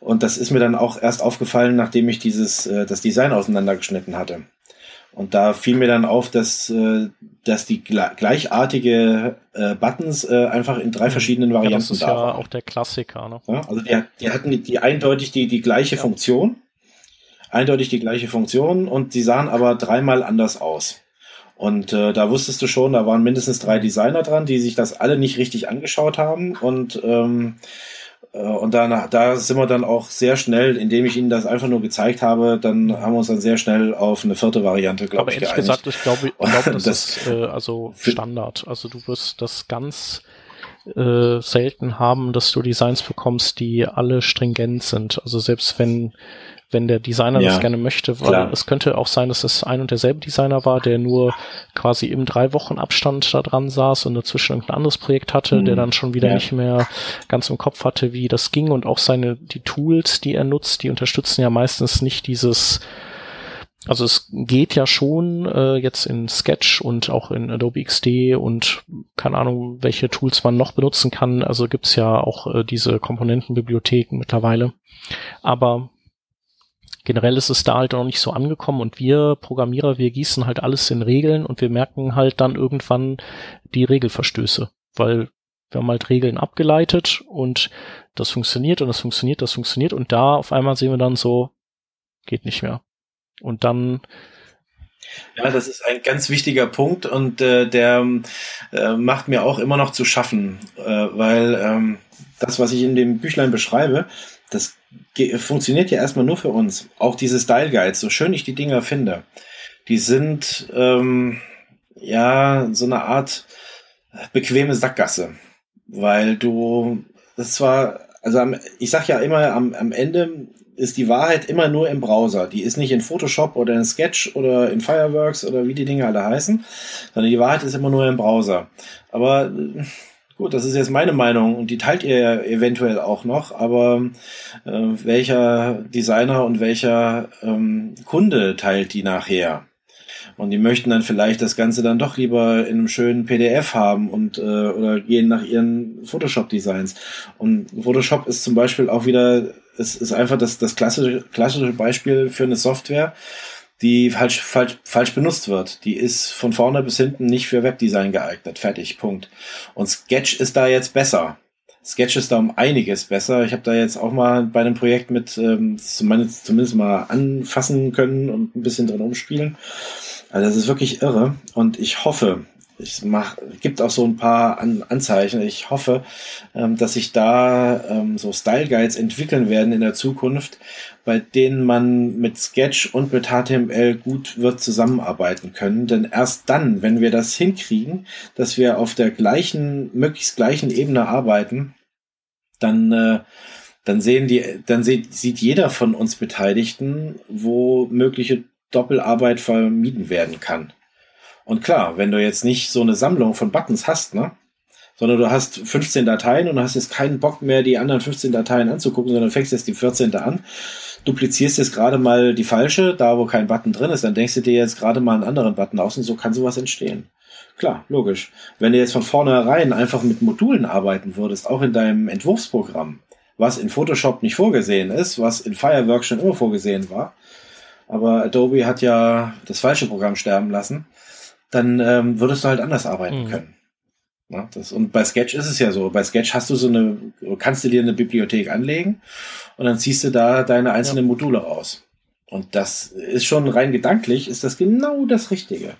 Und das ist mir dann auch erst aufgefallen, nachdem ich dieses äh, das Design auseinandergeschnitten hatte. Und da fiel mir dann auf, dass, äh, dass die gleichartige äh, Buttons äh, einfach in drei mhm. verschiedenen Varianten ja, das ist da ja waren. auch der Klassiker. Ne? Ja, also die, die hatten die, die eindeutig die, die gleiche ja. Funktion, eindeutig die gleiche Funktion und sie sahen aber dreimal anders aus. Und äh, da wusstest du schon, da waren mindestens drei Designer dran, die sich das alle nicht richtig angeschaut haben und ähm, äh, und dann, da sind wir dann auch sehr schnell, indem ich Ihnen das einfach nur gezeigt habe, dann haben wir uns dann sehr schnell auf eine vierte Variante, glaube ich, ehrlich geeinigt. gesagt, ich glaube, ich glaube das, das ist äh, also Standard. Also du wirst das ganz äh, selten haben, dass du Designs bekommst, die alle stringent sind. Also selbst wenn wenn der Designer ja, das gerne möchte, weil klar. es könnte auch sein, dass es ein und derselbe Designer war, der nur quasi im drei Wochen Abstand da dran saß und dazwischen irgendein anderes Projekt hatte, mhm. der dann schon wieder ja. nicht mehr ganz im Kopf hatte, wie das ging und auch seine, die Tools, die er nutzt, die unterstützen ja meistens nicht dieses, also es geht ja schon äh, jetzt in Sketch und auch in Adobe XD und keine Ahnung, welche Tools man noch benutzen kann. Also gibt's ja auch äh, diese Komponentenbibliotheken mittlerweile. Aber generell ist es da halt noch nicht so angekommen und wir Programmierer, wir gießen halt alles in Regeln und wir merken halt dann irgendwann die Regelverstöße, weil wir haben halt Regeln abgeleitet und das funktioniert und das funktioniert, das funktioniert und da auf einmal sehen wir dann so, geht nicht mehr. Und dann ja, das ist ein ganz wichtiger Punkt und äh, der äh, macht mir auch immer noch zu schaffen, äh, weil ähm, das, was ich in dem Büchlein beschreibe, das funktioniert ja erstmal nur für uns. Auch diese Style Guides, so schön ich die Dinger finde, die sind ähm, ja so eine Art bequeme Sackgasse, weil du das zwar, also am, ich sag ja immer, am, am Ende ist die Wahrheit immer nur im Browser. Die ist nicht in Photoshop oder in Sketch oder in Fireworks oder wie die Dinge alle heißen, sondern die Wahrheit ist immer nur im Browser. Aber Gut, das ist jetzt meine Meinung und die teilt ihr ja eventuell auch noch, aber äh, welcher Designer und welcher ähm, Kunde teilt die nachher? Und die möchten dann vielleicht das Ganze dann doch lieber in einem schönen PDF haben und äh, oder gehen nach ihren Photoshop-Designs. Und Photoshop ist zum Beispiel auch wieder, es ist einfach das, das klassische, klassische Beispiel für eine Software, die falsch, falsch, falsch benutzt wird. Die ist von vorne bis hinten nicht für Webdesign geeignet. Fertig, Punkt. Und Sketch ist da jetzt besser. Sketch ist da um einiges besser. Ich habe da jetzt auch mal bei einem Projekt mit ähm, zumindest, mal anfassen können und ein bisschen drin umspielen. Also das ist wirklich irre. Und ich hoffe, ich mach, gibt auch so ein paar An Anzeichen. Ich hoffe, ähm, dass sich da ähm, so Style Guides entwickeln werden in der Zukunft, bei denen man mit Sketch und mit HTML gut wird zusammenarbeiten können. Denn erst dann, wenn wir das hinkriegen, dass wir auf der gleichen, möglichst gleichen Ebene arbeiten, dann äh, dann sehen die, dann sieht, sieht jeder von uns Beteiligten, wo mögliche Doppelarbeit vermieden werden kann. Und klar, wenn du jetzt nicht so eine Sammlung von Buttons hast, ne, sondern du hast 15 Dateien und hast jetzt keinen Bock mehr, die anderen 15 Dateien anzugucken, sondern fängst jetzt die 14. an, duplizierst jetzt gerade mal die falsche, da wo kein Button drin ist, dann denkst du dir jetzt gerade mal einen anderen Button aus und so kann sowas entstehen. Klar, logisch. Wenn du jetzt von vornherein einfach mit Modulen arbeiten würdest, auch in deinem Entwurfsprogramm, was in Photoshop nicht vorgesehen ist, was in Fireworks schon immer vorgesehen war, aber Adobe hat ja das falsche Programm sterben lassen, dann ähm, würdest du halt anders arbeiten mhm. können. Ja, das, und bei Sketch ist es ja so. Bei Sketch hast du so eine, kannst du dir eine Bibliothek anlegen und dann ziehst du da deine einzelnen ja. Module raus. Und das ist schon rein gedanklich, ist das genau das Richtige.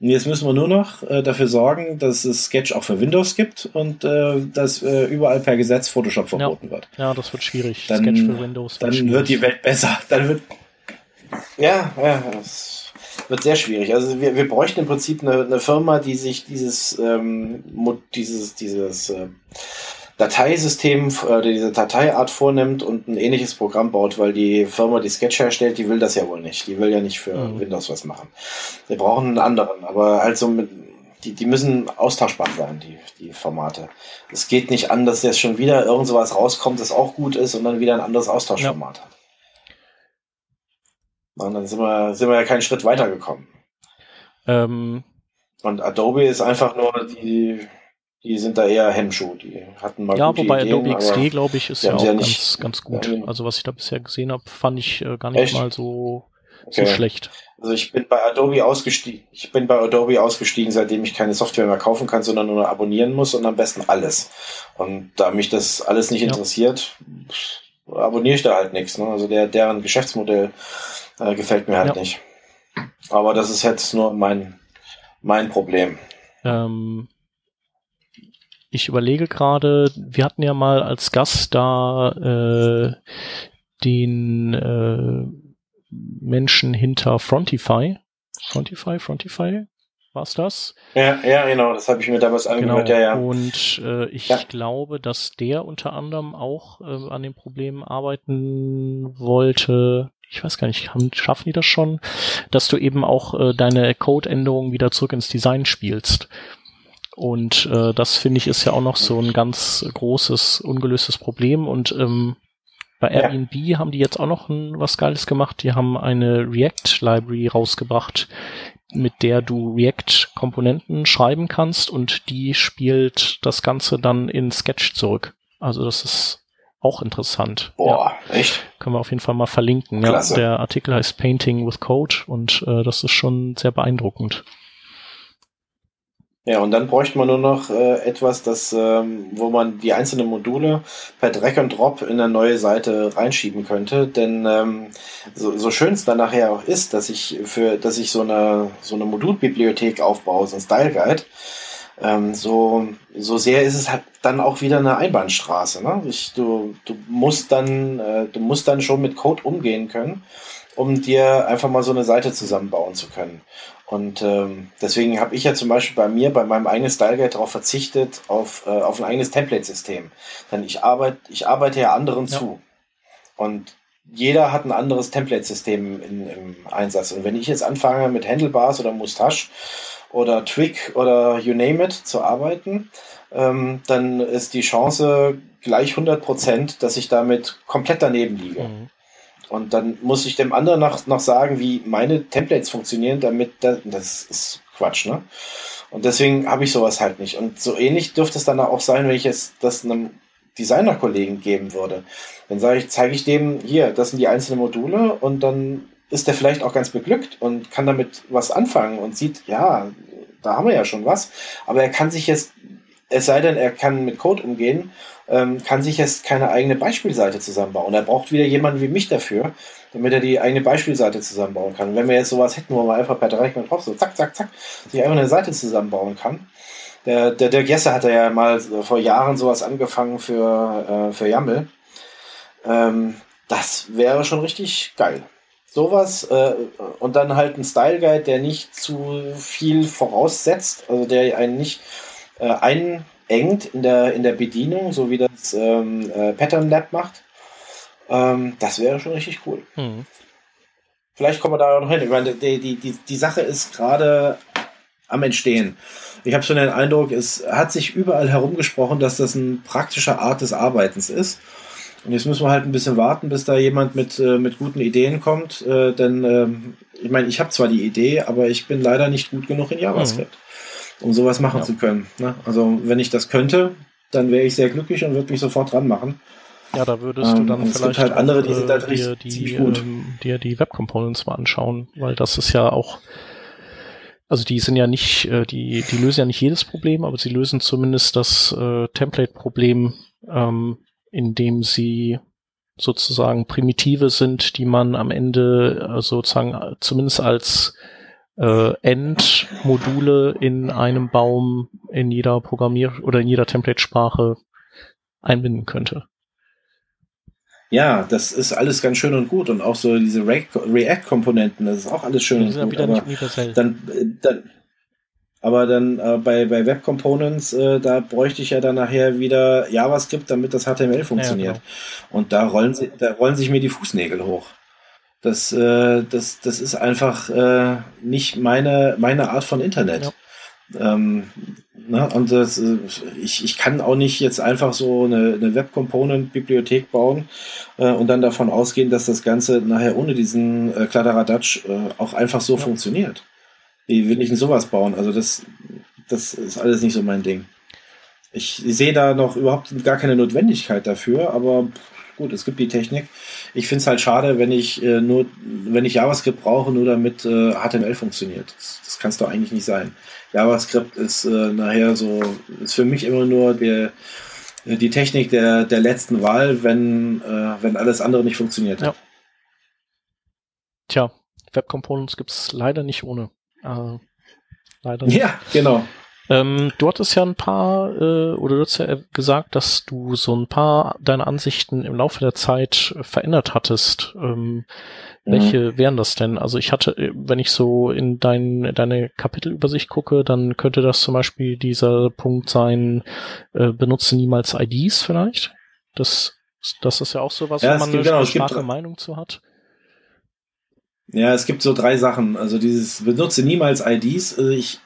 Und jetzt müssen wir nur noch äh, dafür sorgen, dass es Sketch auch für Windows gibt und äh, dass äh, überall per Gesetz Photoshop verboten ja. wird. Ja, das wird schwierig. Dann, Sketch für Windows. Wird dann schwierig. wird die Welt besser. Dann wird ja, ja, das wird sehr schwierig. Also wir, wir bräuchten im Prinzip eine, eine Firma, die sich dieses, ähm, dieses, dieses äh, Dateisystem, äh, diese Dateiart vornimmt und ein ähnliches Programm baut, weil die Firma, die Sketch herstellt, die will das ja wohl nicht. Die will ja nicht für mhm. Windows was machen. Wir brauchen einen anderen, aber halt so mit, die, die müssen austauschbar sein, die, die Formate. Es geht nicht an, dass jetzt schon wieder irgend sowas rauskommt, das auch gut ist und dann wieder ein anderes Austauschformat ja. hat. Und dann sind wir, sind wir ja keinen Schritt weitergekommen. Ähm, und Adobe ist einfach nur die, die sind da eher Hemmschuh. Die hatten mal Ja, wobei Ideen, Adobe XD, glaube ich, ist ja auch ja ganz, ganz gut. Ja, also was ich da bisher gesehen habe, fand ich äh, gar nicht echt? mal so, okay. so schlecht. Also ich bin bei Adobe ausgestiegen. Ich bin bei Adobe ausgestiegen, seitdem ich keine Software mehr kaufen kann, sondern nur abonnieren muss und am besten alles. Und da mich das alles nicht interessiert, abonniere ich da halt nichts. Ne? Also der, deren Geschäftsmodell äh, gefällt mir halt ja. nicht. Aber das ist jetzt nur mein, mein Problem. Ähm, ich überlege gerade, wir hatten ja mal als Gast da äh, den äh, Menschen hinter Frontify. Frontify, Frontify, war's das? Ja, ja, genau, das habe ich mir damals angehört, genau. ja, ja. Und äh, ich ja. glaube, dass der unter anderem auch äh, an den Problemen arbeiten wollte, ich weiß gar nicht, schaffen die das schon, dass du eben auch äh, deine Code-Änderungen wieder zurück ins Design spielst. Und äh, das finde ich ist ja auch noch so ein ganz großes, ungelöstes Problem. Und ähm, bei Airbnb ja. haben die jetzt auch noch ein, was Geiles gemacht. Die haben eine React-Library rausgebracht, mit der du React-Komponenten schreiben kannst und die spielt das Ganze dann in Sketch zurück. Also das ist auch interessant. Boah, ja. echt? Können wir auf jeden Fall mal verlinken. Ja, der Artikel heißt Painting with Code und äh, das ist schon sehr beeindruckend. Ja, und dann bräuchte man nur noch äh, etwas, das, ähm, wo man die einzelnen Module per Drag and Drop in eine neue Seite reinschieben könnte. Denn ähm, so, so schön es dann nachher auch ist, dass ich für, dass ich so eine so eine Modulbibliothek aufbaue, so ein Style Guide, ähm, so, so sehr ist es halt dann auch wieder eine Einbahnstraße. Ne? Ich, du, du, musst dann, äh, du musst dann schon mit Code umgehen können, um dir einfach mal so eine Seite zusammenbauen zu können. Und ähm, deswegen habe ich ja zum Beispiel bei mir, bei meinem eigenen Style Guide darauf verzichtet, auf, äh, auf ein eigenes Template-System. Denn ich arbeite, ich arbeite ja anderen ja. zu. Und jeder hat ein anderes Template-System im Einsatz. Und wenn ich jetzt anfange mit Handlebars oder Mustache, oder Twig oder you name it zu arbeiten, ähm, dann ist die Chance gleich 100 Prozent, dass ich damit komplett daneben liege. Mhm. Und dann muss ich dem anderen noch, noch sagen, wie meine Templates funktionieren, damit das, das ist Quatsch, ne? Und deswegen habe ich sowas halt nicht. Und so ähnlich dürfte es dann auch sein, wenn ich jetzt das einem Designer-Kollegen geben würde. Dann sage ich, zeige ich dem, hier, das sind die einzelnen Module und dann ist der vielleicht auch ganz beglückt und kann damit was anfangen und sieht, ja, da haben wir ja schon was. Aber er kann sich jetzt, es sei denn, er kann mit Code umgehen, ähm, kann sich jetzt keine eigene Beispielseite zusammenbauen. Er braucht wieder jemanden wie mich dafür, damit er die eigene Beispielseite zusammenbauen kann. Und wenn wir jetzt sowas hätten, wo man einfach per Dreieck Kopf so zack, zack, zack, sich einfach eine Seite zusammenbauen kann. Der, der Dirk Jesse hatte ja mal vor Jahren sowas angefangen für, äh, für Jammel. Ähm, das wäre schon richtig geil. Sowas äh, und dann halt ein Style Guide, der nicht zu viel voraussetzt, also der einen nicht äh, einengt in der, in der Bedienung, so wie das ähm, äh, Pattern Lab macht. Ähm, das wäre schon richtig cool. Mhm. Vielleicht kommen wir da noch hin. Ich meine, die, die, die, die Sache ist gerade am Entstehen. Ich habe schon den Eindruck, es hat sich überall herumgesprochen, dass das eine praktische Art des Arbeitens ist. Und jetzt müssen wir halt ein bisschen warten, bis da jemand mit, äh, mit guten Ideen kommt. Äh, denn ähm, ich meine, ich habe zwar die Idee, aber ich bin leider nicht gut genug in JavaScript, mhm. um sowas machen ja. zu können. Ne? Also wenn ich das könnte, dann wäre ich sehr glücklich und würde mich sofort dran machen. Ja, da würdest ähm, du dann vielleicht halt andere, die sind halt dir die, gut. Ähm, dir die Web Components mal anschauen, weil das ist ja auch also die sind ja nicht, äh, die, die lösen ja nicht jedes Problem, aber sie lösen zumindest das äh, Template-Problem, ähm, indem sie sozusagen Primitive sind, die man am Ende äh, sozusagen zumindest als äh, Endmodule in einem Baum in jeder Programmier- oder in jeder Template-Sprache einbinden könnte. Ja, das ist alles ganz schön und gut und auch so diese React-Komponenten, das ist auch alles schön und gut. Dann, äh, dann, aber dann äh, bei, bei Web Components, äh, da bräuchte ich ja dann nachher wieder JavaScript, damit das HTML funktioniert. Ja, genau. Und da rollen, sie, da rollen sich mir die Fußnägel hoch. Das, äh, das, das ist einfach äh, nicht meine, meine Art von Internet. Ja. Ähm, na, und das, äh, ich, ich kann auch nicht jetzt einfach so eine, eine Web Component Bibliothek bauen äh, und dann davon ausgehen, dass das Ganze nachher ohne diesen äh, Kladderadatsch äh, auch einfach so ja. funktioniert. Wie will ich denn sowas bauen? Also das, das ist alles nicht so mein Ding. Ich sehe da noch überhaupt gar keine Notwendigkeit dafür, aber gut, es gibt die Technik. Ich finde es halt schade, wenn ich äh, nur, wenn ich JavaScript brauche, nur damit äh, HTML funktioniert. Das, das kann es doch eigentlich nicht sein. JavaScript ist äh, nachher so, ist für mich immer nur der, die Technik der, der letzten Wahl, wenn, äh, wenn alles andere nicht funktioniert. Ja. Tja, Web Components gibt es leider nicht ohne. Äh, leider nicht. Ja, genau. Ähm, du hattest ja ein paar, äh, oder du hast ja gesagt, dass du so ein paar deiner Ansichten im Laufe der Zeit verändert hattest. Ähm, mhm. Welche wären das denn? Also ich hatte, äh, wenn ich so in dein, deine Kapitelübersicht gucke, dann könnte das zum Beispiel dieser Punkt sein, äh, benutze niemals IDs vielleicht. Das, das ist ja auch sowas, ja, wo man gibt, eine genau, starke Meinung zu hat. Ja, es gibt so drei Sachen. Also dieses benutze niemals IDs. Also ich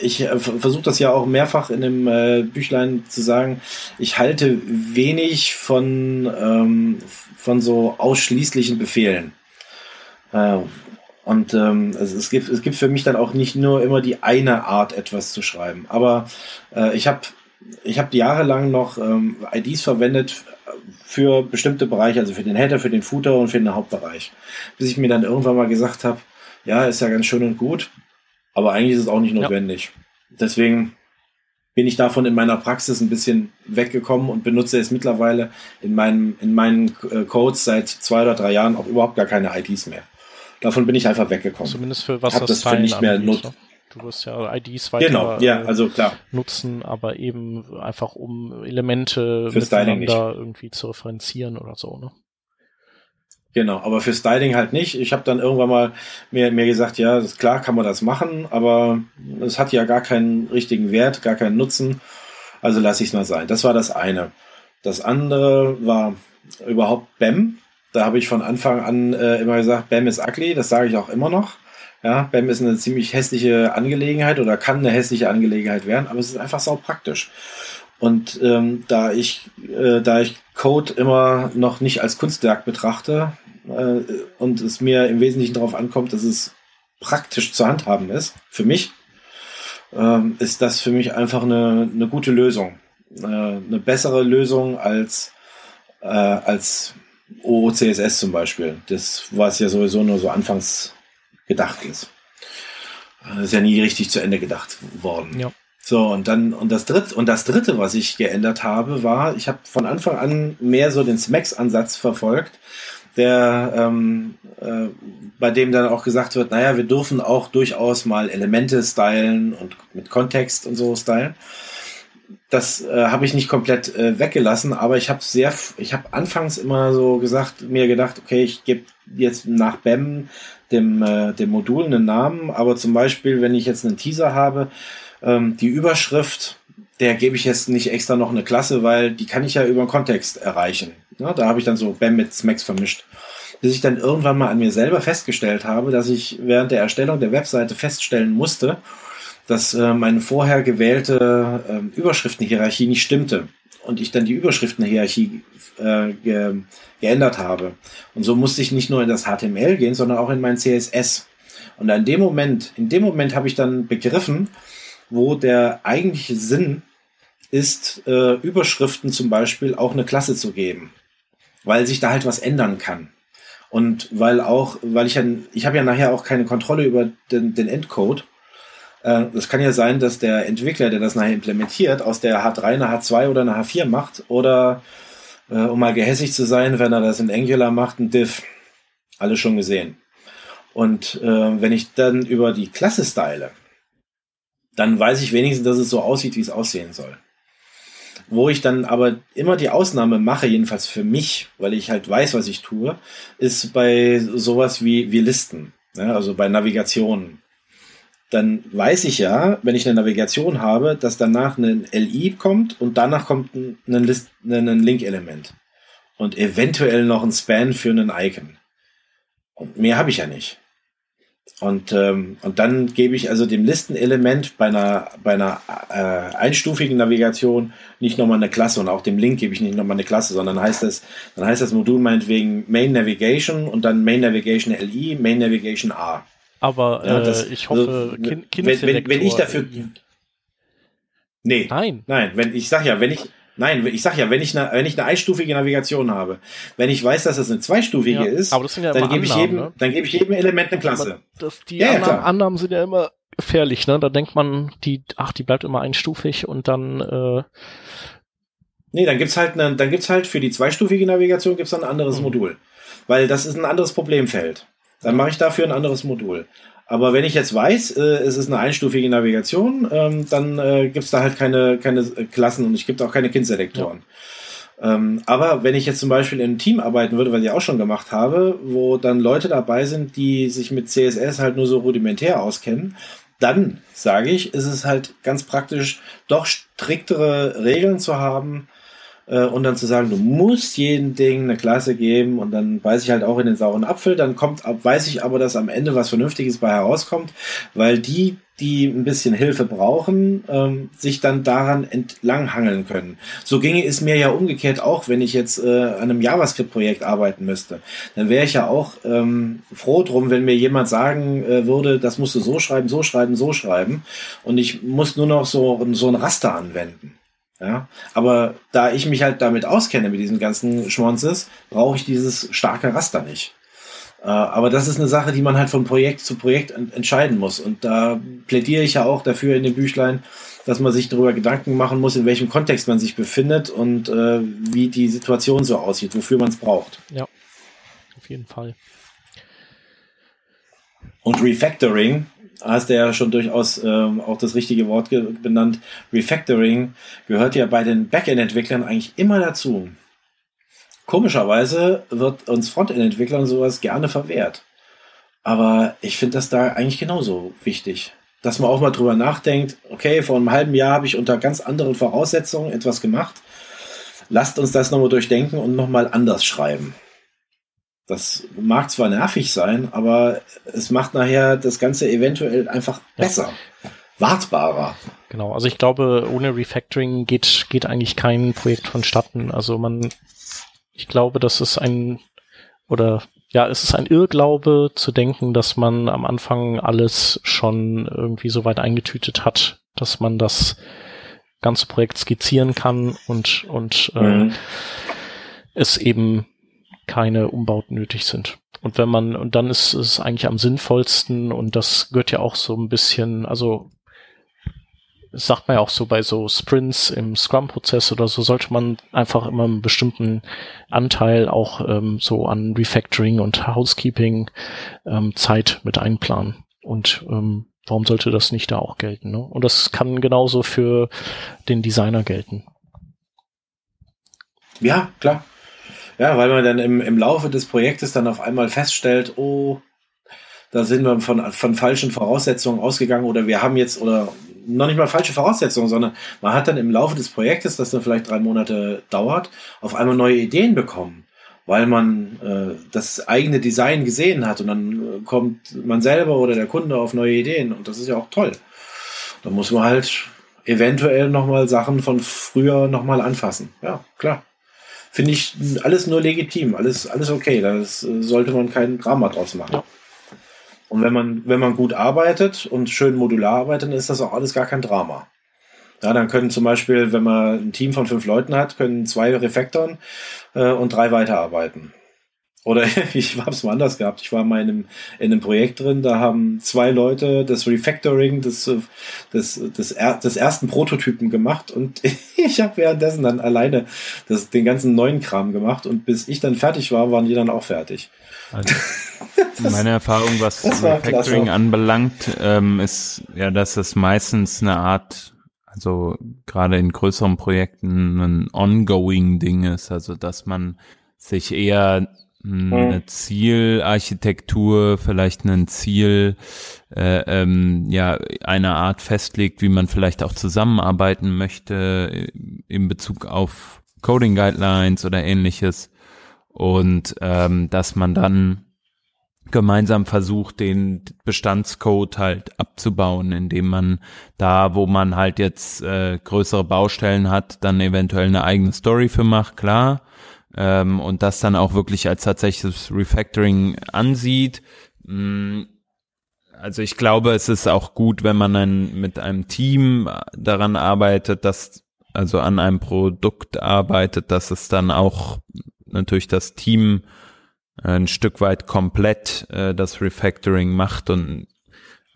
ich äh, versuche das ja auch mehrfach in dem äh, Büchlein zu sagen. Ich halte wenig von ähm, von so ausschließlichen Befehlen. Äh, und ähm, also es gibt es gibt für mich dann auch nicht nur immer die eine Art etwas zu schreiben. Aber äh, ich habe ich habe jahrelang noch ähm, IDs verwendet für bestimmte Bereiche, also für den Header, für den Footer und für den Hauptbereich. Bis ich mir dann irgendwann mal gesagt habe, ja, ist ja ganz schön und gut, aber eigentlich ist es auch nicht notwendig. Ja. Deswegen bin ich davon in meiner Praxis ein bisschen weggekommen und benutze es mittlerweile in meinen, in meinen äh, Codes seit zwei oder drei Jahren auch überhaupt gar keine IDs mehr. Davon bin ich einfach weggekommen. Zumindest für was Hab das, das für nicht mehr nutzt. Du wirst ja IDs weiter genau, ja, also klar. nutzen, aber eben einfach um Elemente für miteinander irgendwie zu referenzieren oder so, ne? Genau, aber für Styling halt nicht. Ich habe dann irgendwann mal mir, mir gesagt, ja, das, klar kann man das machen, aber es hat ja gar keinen richtigen Wert, gar keinen Nutzen. Also lasse ich es mal sein. Das war das eine. Das andere war überhaupt BAM. Da habe ich von Anfang an äh, immer gesagt, BAM ist ugly. Das sage ich auch immer noch. Ja, BAM ist eine ziemlich hässliche Angelegenheit oder kann eine hässliche Angelegenheit werden, aber es ist einfach sau praktisch. Und ähm, da ich äh, da ich Code immer noch nicht als Kunstwerk betrachte äh, und es mir im Wesentlichen darauf ankommt, dass es praktisch zu handhaben ist, für mich, ähm, ist das für mich einfach eine, eine gute Lösung. Äh, eine bessere Lösung als, äh, als OOCSS zum Beispiel. Das, was ja sowieso nur so anfangs gedacht ist. Das ist ja nie richtig zu Ende gedacht worden. Ja. So, und dann, und das dritte, und das dritte, was ich geändert habe, war, ich habe von Anfang an mehr so den Smacks-Ansatz verfolgt, der, ähm, äh, bei dem dann auch gesagt wird, naja, wir dürfen auch durchaus mal Elemente stylen und mit Kontext und so stylen. Das äh, habe ich nicht komplett äh, weggelassen, aber ich habe sehr, ich habe anfangs immer so gesagt, mir gedacht, okay, ich gebe jetzt nach BEM dem, äh, dem Modul einen Namen, aber zum Beispiel, wenn ich jetzt einen Teaser habe, ähm, die Überschrift, der gebe ich jetzt nicht extra noch eine Klasse, weil die kann ich ja über den Kontext erreichen. Ja, da habe ich dann so BAM mit Smacks vermischt. Bis ich dann irgendwann mal an mir selber festgestellt habe, dass ich während der Erstellung der Webseite feststellen musste, dass äh, meine vorher gewählte äh, Überschriftenhierarchie nicht stimmte und ich dann die Überschriftenhierarchie äh, ge geändert habe. Und so musste ich nicht nur in das HTML gehen, sondern auch in mein CSS. Und in dem Moment, in dem Moment habe ich dann begriffen, wo der eigentliche Sinn ist, äh, Überschriften zum Beispiel auch eine Klasse zu geben, weil sich da halt was ändern kann. Und weil auch, weil ich ja, ich habe ja nachher auch keine Kontrolle über den, den Endcode. Äh, das kann ja sein, dass der Entwickler, der das nachher implementiert, aus der H3 eine H2 oder eine H4 macht oder, äh, um mal gehässig zu sein, wenn er das in Angular macht, ein Div. Alles schon gesehen. Und äh, wenn ich dann über die Klasse style, dann weiß ich wenigstens, dass es so aussieht, wie es aussehen soll. Wo ich dann aber immer die Ausnahme mache, jedenfalls für mich, weil ich halt weiß, was ich tue, ist bei sowas wie, wie Listen, ja, also bei Navigationen. Dann weiß ich ja, wenn ich eine Navigation habe, dass danach ein LI kommt und danach kommt ein, List, ein Link-Element. Und eventuell noch ein Span für einen Icon. Und mehr habe ich ja nicht. Und, ähm, und dann gebe ich also dem Listenelement bei einer, bei einer äh, einstufigen Navigation nicht nochmal eine Klasse und auch dem Link gebe ich nicht nochmal eine Klasse, sondern heißt das, dann heißt das Modul meinetwegen Main Navigation und dann Main Navigation LI, Main Navigation A. Aber ja, das, äh, ich hoffe, also, kind, wenn, wenn, wenn ich dafür. Nee. Nein. Nein, wenn ich sag ja, wenn ich, Nein, ich sag ja, wenn ich eine, wenn ich eine einstufige Navigation habe, wenn ich weiß, dass es eine zweistufige ja, ist, ja dann gebe ich jedem, ne? dann gebe ich jedem Element eine Klasse. Das, die ja, Annahmen, Annahmen, sind ja immer gefährlich, ne? Da denkt man, die, ach, die bleibt immer einstufig und dann, äh, Nee, dann gibt's halt eine, dann gibt's halt für die zweistufige Navigation gibt's dann ein anderes hm. Modul. Weil das ist ein anderes Problemfeld. Dann mache ich dafür ein anderes Modul. Aber wenn ich jetzt weiß, äh, es ist eine einstufige Navigation, ähm, dann äh, gibt es da halt keine, keine Klassen und es gibt auch keine Kindselektoren. Ja. Ähm, aber wenn ich jetzt zum Beispiel in einem Team arbeiten würde, was ich auch schon gemacht habe, wo dann Leute dabei sind, die sich mit CSS halt nur so rudimentär auskennen, dann sage ich, ist es halt ganz praktisch, doch striktere Regeln zu haben, äh, und dann zu sagen, du musst jedem Ding eine Klasse geben und dann weiß ich halt auch in den sauren Apfel, dann kommt, weiß ich aber, dass am Ende was Vernünftiges bei herauskommt, weil die, die ein bisschen Hilfe brauchen, ähm, sich dann daran entlanghangeln können. So ginge es mir ja umgekehrt auch, wenn ich jetzt äh, an einem JavaScript-Projekt arbeiten müsste. Dann wäre ich ja auch ähm, froh drum, wenn mir jemand sagen äh, würde, das musst du so schreiben, so schreiben, so schreiben und ich muss nur noch so, so ein Raster anwenden. Ja, aber da ich mich halt damit auskenne mit diesen ganzen Schmonzes, brauche ich dieses starke Raster nicht. Äh, aber das ist eine Sache, die man halt von Projekt zu Projekt entscheiden muss. Und da plädiere ich ja auch dafür in dem Büchlein, dass man sich darüber Gedanken machen muss, in welchem Kontext man sich befindet und äh, wie die Situation so aussieht, wofür man es braucht. Ja, auf jeden Fall. Und Refactoring hast du ja schon durchaus ähm, auch das richtige Wort benannt. Refactoring gehört ja bei den Backend-Entwicklern eigentlich immer dazu. Komischerweise wird uns Frontend-Entwicklern sowas gerne verwehrt. Aber ich finde das da eigentlich genauso wichtig. Dass man auch mal drüber nachdenkt, okay, vor einem halben Jahr habe ich unter ganz anderen Voraussetzungen etwas gemacht. Lasst uns das nochmal durchdenken und nochmal anders schreiben. Das mag zwar nervig sein, aber es macht nachher das Ganze eventuell einfach besser, ja. wartbarer. Genau, also ich glaube, ohne Refactoring geht, geht eigentlich kein Projekt vonstatten. Also man, ich glaube, das ist ein, oder ja, es ist ein Irrglaube zu denken, dass man am Anfang alles schon irgendwie so weit eingetütet hat, dass man das ganze Projekt skizzieren kann und, und äh, mhm. es eben keine Umbauten nötig sind. Und wenn man, und dann ist es eigentlich am sinnvollsten und das gehört ja auch so ein bisschen, also sagt man ja auch so bei so Sprints im Scrum-Prozess oder so, sollte man einfach immer einen bestimmten Anteil auch ähm, so an Refactoring und Housekeeping ähm, Zeit mit einplanen. Und ähm, warum sollte das nicht da auch gelten? Ne? Und das kann genauso für den Designer gelten. Ja, klar. Ja, weil man dann im, im Laufe des Projektes dann auf einmal feststellt, oh, da sind wir von, von falschen Voraussetzungen ausgegangen oder wir haben jetzt, oder noch nicht mal falsche Voraussetzungen, sondern man hat dann im Laufe des Projektes, das dann vielleicht drei Monate dauert, auf einmal neue Ideen bekommen, weil man äh, das eigene Design gesehen hat und dann kommt man selber oder der Kunde auf neue Ideen und das ist ja auch toll. Da muss man halt eventuell nochmal Sachen von früher nochmal anfassen. Ja, klar. Finde ich alles nur legitim, alles, alles okay. Da sollte man kein Drama draus machen. Ja. Und wenn man, wenn man gut arbeitet und schön modular arbeitet, dann ist das auch alles gar kein Drama. Ja, dann können zum Beispiel, wenn man ein Team von fünf Leuten hat, können zwei Refektoren äh, und drei weiterarbeiten. Oder ich habe es mal anders gehabt. Ich war mal in einem, in einem Projekt drin, da haben zwei Leute das Refactoring des, des, des, des ersten Prototypen gemacht und ich habe währenddessen dann alleine das, den ganzen neuen Kram gemacht und bis ich dann fertig war, waren die dann auch fertig. Also, meine Erfahrung, was Refactoring klasse. anbelangt, ähm, ist ja, dass es meistens eine Art also gerade in größeren Projekten ein ongoing Ding ist, also dass man sich eher eine Zielarchitektur, vielleicht ein Ziel, äh, ähm, ja, eine Art festlegt, wie man vielleicht auch zusammenarbeiten möchte in Bezug auf Coding Guidelines oder ähnliches und ähm, dass man dann gemeinsam versucht, den Bestandscode halt abzubauen, indem man da, wo man halt jetzt äh, größere Baustellen hat, dann eventuell eine eigene Story für macht, klar. Ähm, und das dann auch wirklich als tatsächliches Refactoring ansieht. Mm, also ich glaube, es ist auch gut, wenn man ein, mit einem Team daran arbeitet, dass also an einem Produkt arbeitet, dass es dann auch natürlich das Team ein Stück weit komplett äh, das Refactoring macht und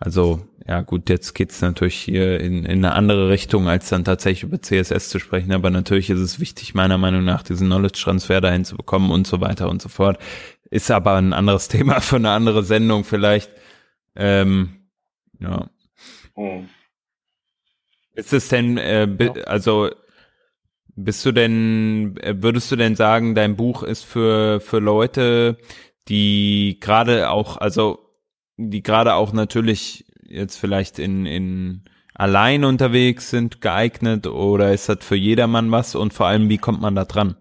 also ja gut, jetzt geht's natürlich hier in, in eine andere Richtung, als dann tatsächlich über CSS zu sprechen, aber natürlich ist es wichtig, meiner Meinung nach, diesen Knowledge-Transfer dahin zu bekommen und so weiter und so fort. Ist aber ein anderes Thema für eine andere Sendung vielleicht. Ähm, ja. Oh. Ist es denn, äh, also bist du denn, äh, würdest du denn sagen, dein Buch ist für, für Leute, die gerade auch, also die gerade auch natürlich jetzt vielleicht in, in allein unterwegs sind, geeignet oder ist das für jedermann was und vor allem, wie kommt man da dran?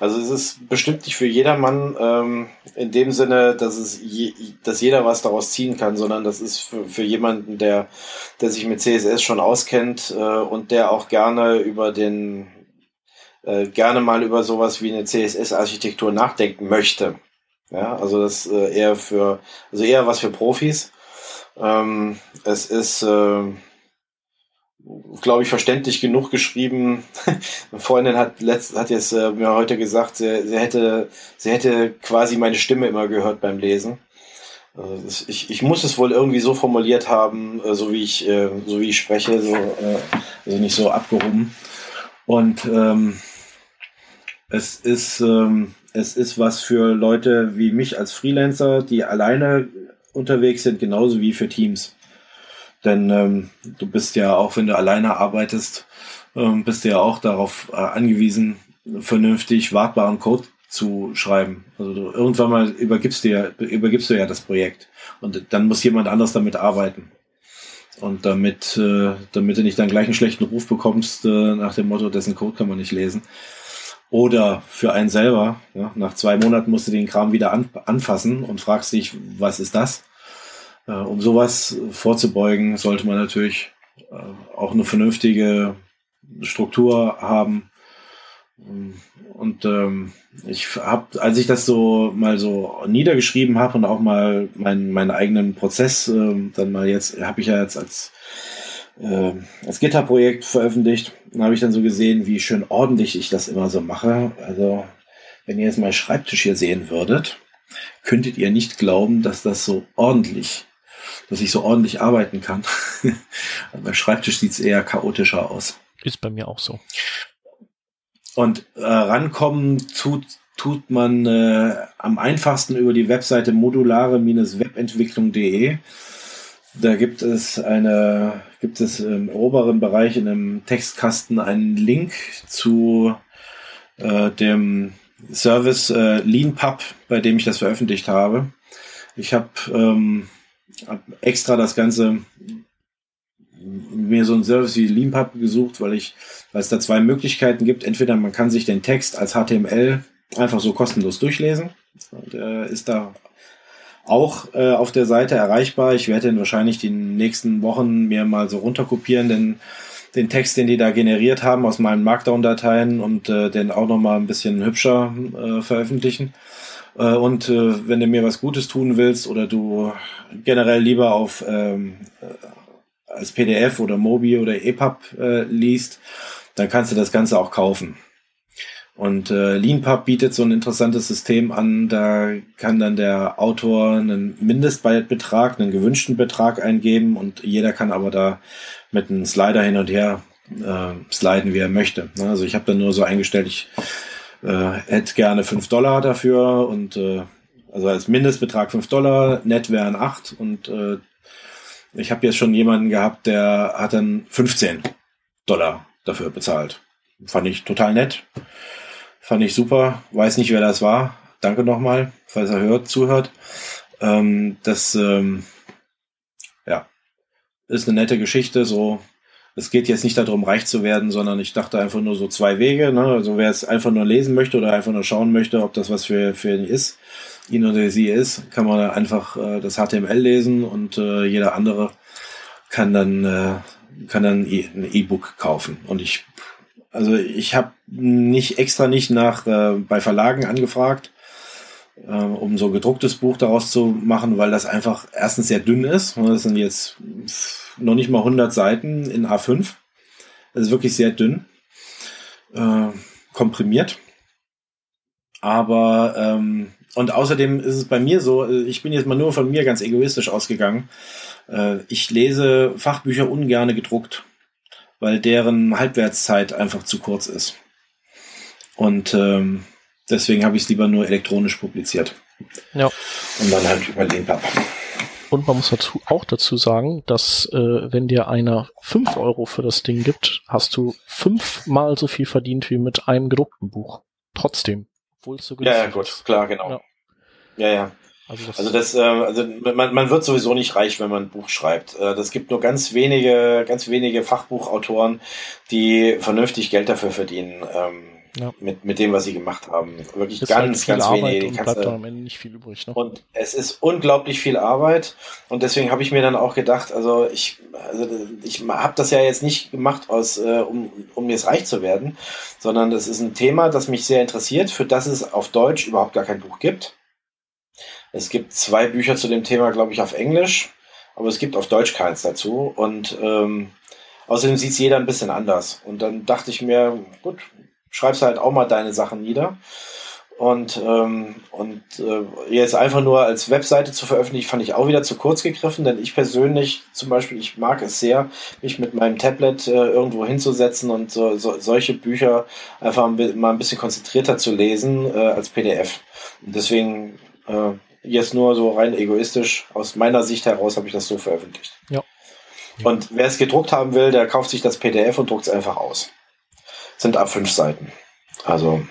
Also es ist bestimmt nicht für jedermann ähm, in dem Sinne, dass es je, dass jeder was daraus ziehen kann, sondern das ist für, für jemanden, der, der sich mit CSS schon auskennt äh, und der auch gerne über den äh, gerne mal über sowas wie eine CSS-Architektur nachdenken möchte. Ja, also das äh, eher für also eher was für Profis. Ähm, es ist äh, glaube ich, verständlich genug geschrieben. Eine Freundin hat letzt, hat jetzt äh, mir heute gesagt, sie, sie hätte, sie hätte quasi meine Stimme immer gehört beim Lesen. Also ich, ich muss es wohl irgendwie so formuliert haben, äh, so wie ich, äh, so wie ich spreche, so, äh, also nicht so abgehoben. Und ähm, es ist, ähm, es ist was für Leute wie mich als Freelancer, die alleine unterwegs sind, genauso wie für Teams. Denn ähm, du bist ja auch, wenn du alleine arbeitest, ähm, bist du ja auch darauf äh, angewiesen, vernünftig wartbaren Code zu schreiben. Also du, irgendwann mal übergibst du, ja, übergibst du ja das Projekt und dann muss jemand anders damit arbeiten. Und damit, äh, damit du nicht dann gleich einen schlechten Ruf bekommst, äh, nach dem Motto, dessen Code kann man nicht lesen. Oder für einen selber, ja, nach zwei Monaten musst du den Kram wieder an, anfassen und fragst dich, was ist das? Äh, um sowas vorzubeugen, sollte man natürlich äh, auch eine vernünftige Struktur haben. Und ähm, ich habe, als ich das so mal so niedergeschrieben habe und auch mal meinen meinen eigenen Prozess, äh, dann mal jetzt, habe ich ja jetzt als äh, als Gitterprojekt veröffentlicht, dann habe ich dann so gesehen, wie schön ordentlich ich das immer so mache. Also wenn ihr jetzt meinen Schreibtisch hier sehen würdet, könntet ihr nicht glauben, dass das so ordentlich dass ich so ordentlich arbeiten kann. also beim Schreibtisch sieht es eher chaotischer aus. Ist bei mir auch so. Und äh, rankommen tut, tut man äh, am einfachsten über die Webseite modulare-webentwicklung.de. Da gibt es eine, gibt es im oberen Bereich in einem Textkasten einen Link zu äh, dem Service äh, LeanPub, bei dem ich das veröffentlicht habe. Ich habe ähm, extra das Ganze mir so ein Service wie Leanpub gesucht, weil ich, weil es da zwei Möglichkeiten gibt. Entweder man kann sich den Text als HTML einfach so kostenlos durchlesen. Der ist da auch äh, auf der Seite erreichbar. Ich werde den wahrscheinlich die nächsten Wochen mir mal so runterkopieren, denn den Text, den die da generiert haben aus meinen Markdown-Dateien und äh, den auch nochmal ein bisschen hübscher äh, veröffentlichen. Äh, und äh, wenn du mir was Gutes tun willst oder du generell lieber auf ähm, äh, als PDF oder Mobi oder EPUB äh, liest, dann kannst du das Ganze auch kaufen. Und äh, LeanPub bietet so ein interessantes System an. Da kann dann der Autor einen Mindestbetrag, einen gewünschten Betrag eingeben und jeder kann aber da mit einem Slider hin und her äh, sliden, wie er möchte. Also ich habe dann nur so eingestellt, ich äh, hätte gerne fünf Dollar dafür und äh, also als Mindestbetrag fünf Dollar, net wären acht und äh, ich habe jetzt schon jemanden gehabt, der hat dann 15 Dollar dafür bezahlt. Fand ich total nett. Fand ich super. Weiß nicht, wer das war. Danke nochmal, falls er hört, zuhört. Ähm, das ähm, ja, ist eine nette Geschichte. So, es geht jetzt nicht darum, reich zu werden, sondern ich dachte einfach nur so zwei Wege. Ne? Also wer es einfach nur lesen möchte oder einfach nur schauen möchte, ob das was für, für ihn ist, ihn oder sie ist, kann man einfach äh, das HTML lesen und äh, jeder andere kann dann äh, kann dann ein E-Book kaufen. Und ich also ich habe nicht extra nicht nach äh, bei Verlagen angefragt, äh, um so gedrucktes Buch daraus zu machen, weil das einfach erstens sehr dünn ist. Das sind jetzt noch nicht mal 100 Seiten in A5. Das ist wirklich sehr dünn, äh, komprimiert. Aber ähm, und außerdem ist es bei mir so, ich bin jetzt mal nur von mir ganz egoistisch ausgegangen. Äh, ich lese Fachbücher ungerne gedruckt weil deren Halbwertszeit einfach zu kurz ist. Und ähm, deswegen habe ich es lieber nur elektronisch publiziert. Ja. Und dann halt über Lehnpapp. Und man muss dazu, auch dazu sagen, dass äh, wenn dir einer fünf Euro für das Ding gibt, hast du fünfmal so viel verdient wie mit einem gedruckten Buch. Trotzdem. Obwohl es so ja, ja, gut, klar, genau. Ja, ja. ja. Also das, also, das, äh, also man, man wird sowieso nicht reich, wenn man ein Buch schreibt. Äh, das gibt nur ganz wenige, ganz wenige Fachbuchautoren, die vernünftig Geld dafür verdienen. Ähm, ja. mit, mit dem, was sie gemacht haben. Wirklich ist ganz, halt ganz Arbeit wenige. Und bleibt dann am Ende nicht viel übrig. Ne? Und es ist unglaublich viel Arbeit. Und deswegen habe ich mir dann auch gedacht, also ich, also ich habe das ja jetzt nicht gemacht, aus, äh, um, um jetzt reich zu werden, sondern das ist ein Thema, das mich sehr interessiert, für das es auf Deutsch überhaupt gar kein Buch gibt. Es gibt zwei Bücher zu dem Thema, glaube ich, auf Englisch, aber es gibt auf Deutsch keins dazu. Und ähm, außerdem sieht es jeder ein bisschen anders. Und dann dachte ich mir, gut, schreibst halt auch mal deine Sachen nieder. Und, ähm, und äh, jetzt einfach nur als Webseite zu veröffentlichen, fand ich auch wieder zu kurz gegriffen, denn ich persönlich zum Beispiel, ich mag es sehr, mich mit meinem Tablet äh, irgendwo hinzusetzen und so, so, solche Bücher einfach mal ein bisschen konzentrierter zu lesen äh, als PDF. Und deswegen äh, Jetzt nur so rein egoistisch, aus meiner Sicht heraus habe ich das so veröffentlicht. Ja. Und wer es gedruckt haben will, der kauft sich das PDF und druckt es einfach aus. Sind ab fünf Seiten. Also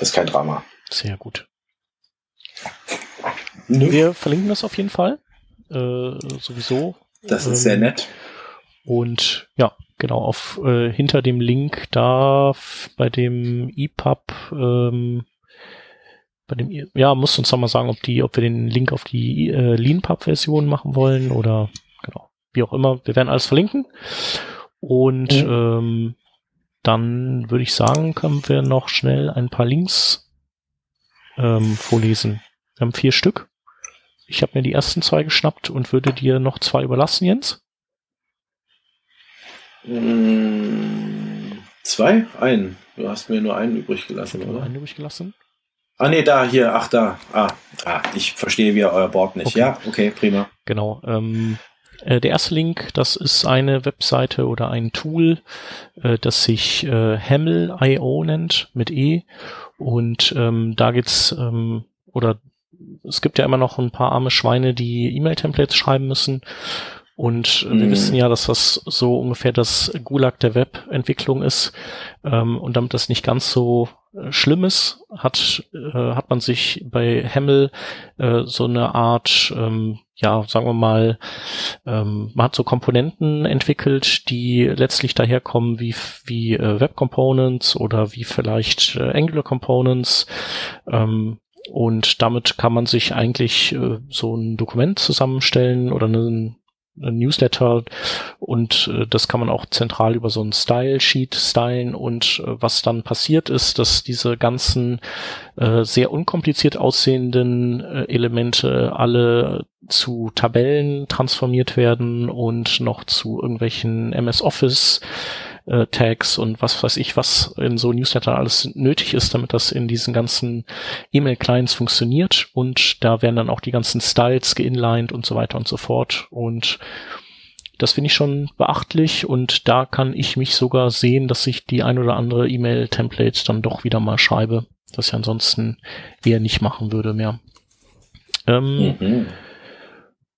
ist kein Drama. Sehr gut. Nö. Wir verlinken das auf jeden Fall. Äh, sowieso. Das ist ähm, sehr nett. Und ja, genau, auf äh, hinter dem Link da bei dem EPUB ähm, bei dem, ja, musst uns doch mal sagen, ob die, ob wir den Link auf die äh, LeanPub-Version machen wollen oder genau, wie auch immer. Wir werden alles verlinken. Und mhm. ähm, dann würde ich sagen, können wir noch schnell ein paar Links ähm, vorlesen. Wir haben vier Stück. Ich habe mir die ersten zwei geschnappt und würde dir noch zwei überlassen, Jens. Mm, zwei? Einen. Du hast mir nur einen übrig gelassen, oder? Einen übrig gelassen. Ah, nee, da, hier, ach, da. Ah, ah ich verstehe wieder euer Board nicht. Okay. Ja, okay, prima. Genau. Ähm, äh, der erste Link, das ist eine Webseite oder ein Tool, äh, das sich äh, Hamel.io nennt, mit E. Und ähm, da geht's, ähm, oder es gibt ja immer noch ein paar arme Schweine, die E-Mail-Templates schreiben müssen. Und äh, wir mhm. wissen ja, dass das so ungefähr das Gulag der Webentwicklung ist. Ähm, und damit das nicht ganz so Schlimmes hat, äh, hat man sich bei Hemmel äh, so eine Art, ähm, ja, sagen wir mal, ähm, man hat so Komponenten entwickelt, die letztlich daherkommen wie, wie äh, Web Components oder wie vielleicht äh, Angular Components. Ähm, und damit kann man sich eigentlich äh, so ein Dokument zusammenstellen oder einen Newsletter und äh, das kann man auch zentral über so ein Style-Sheet stylen und äh, was dann passiert ist, dass diese ganzen äh, sehr unkompliziert aussehenden äh, Elemente alle zu Tabellen transformiert werden und noch zu irgendwelchen MS Office äh, Tags und was weiß ich, was in so Newsletter alles nötig ist, damit das in diesen ganzen E-Mail-Clients funktioniert. Und da werden dann auch die ganzen Styles geinlined und so weiter und so fort. Und das finde ich schon beachtlich und da kann ich mich sogar sehen, dass ich die ein oder andere E-Mail-Template dann doch wieder mal schreibe, das ich ansonsten eher nicht machen würde mehr. Ähm, mhm.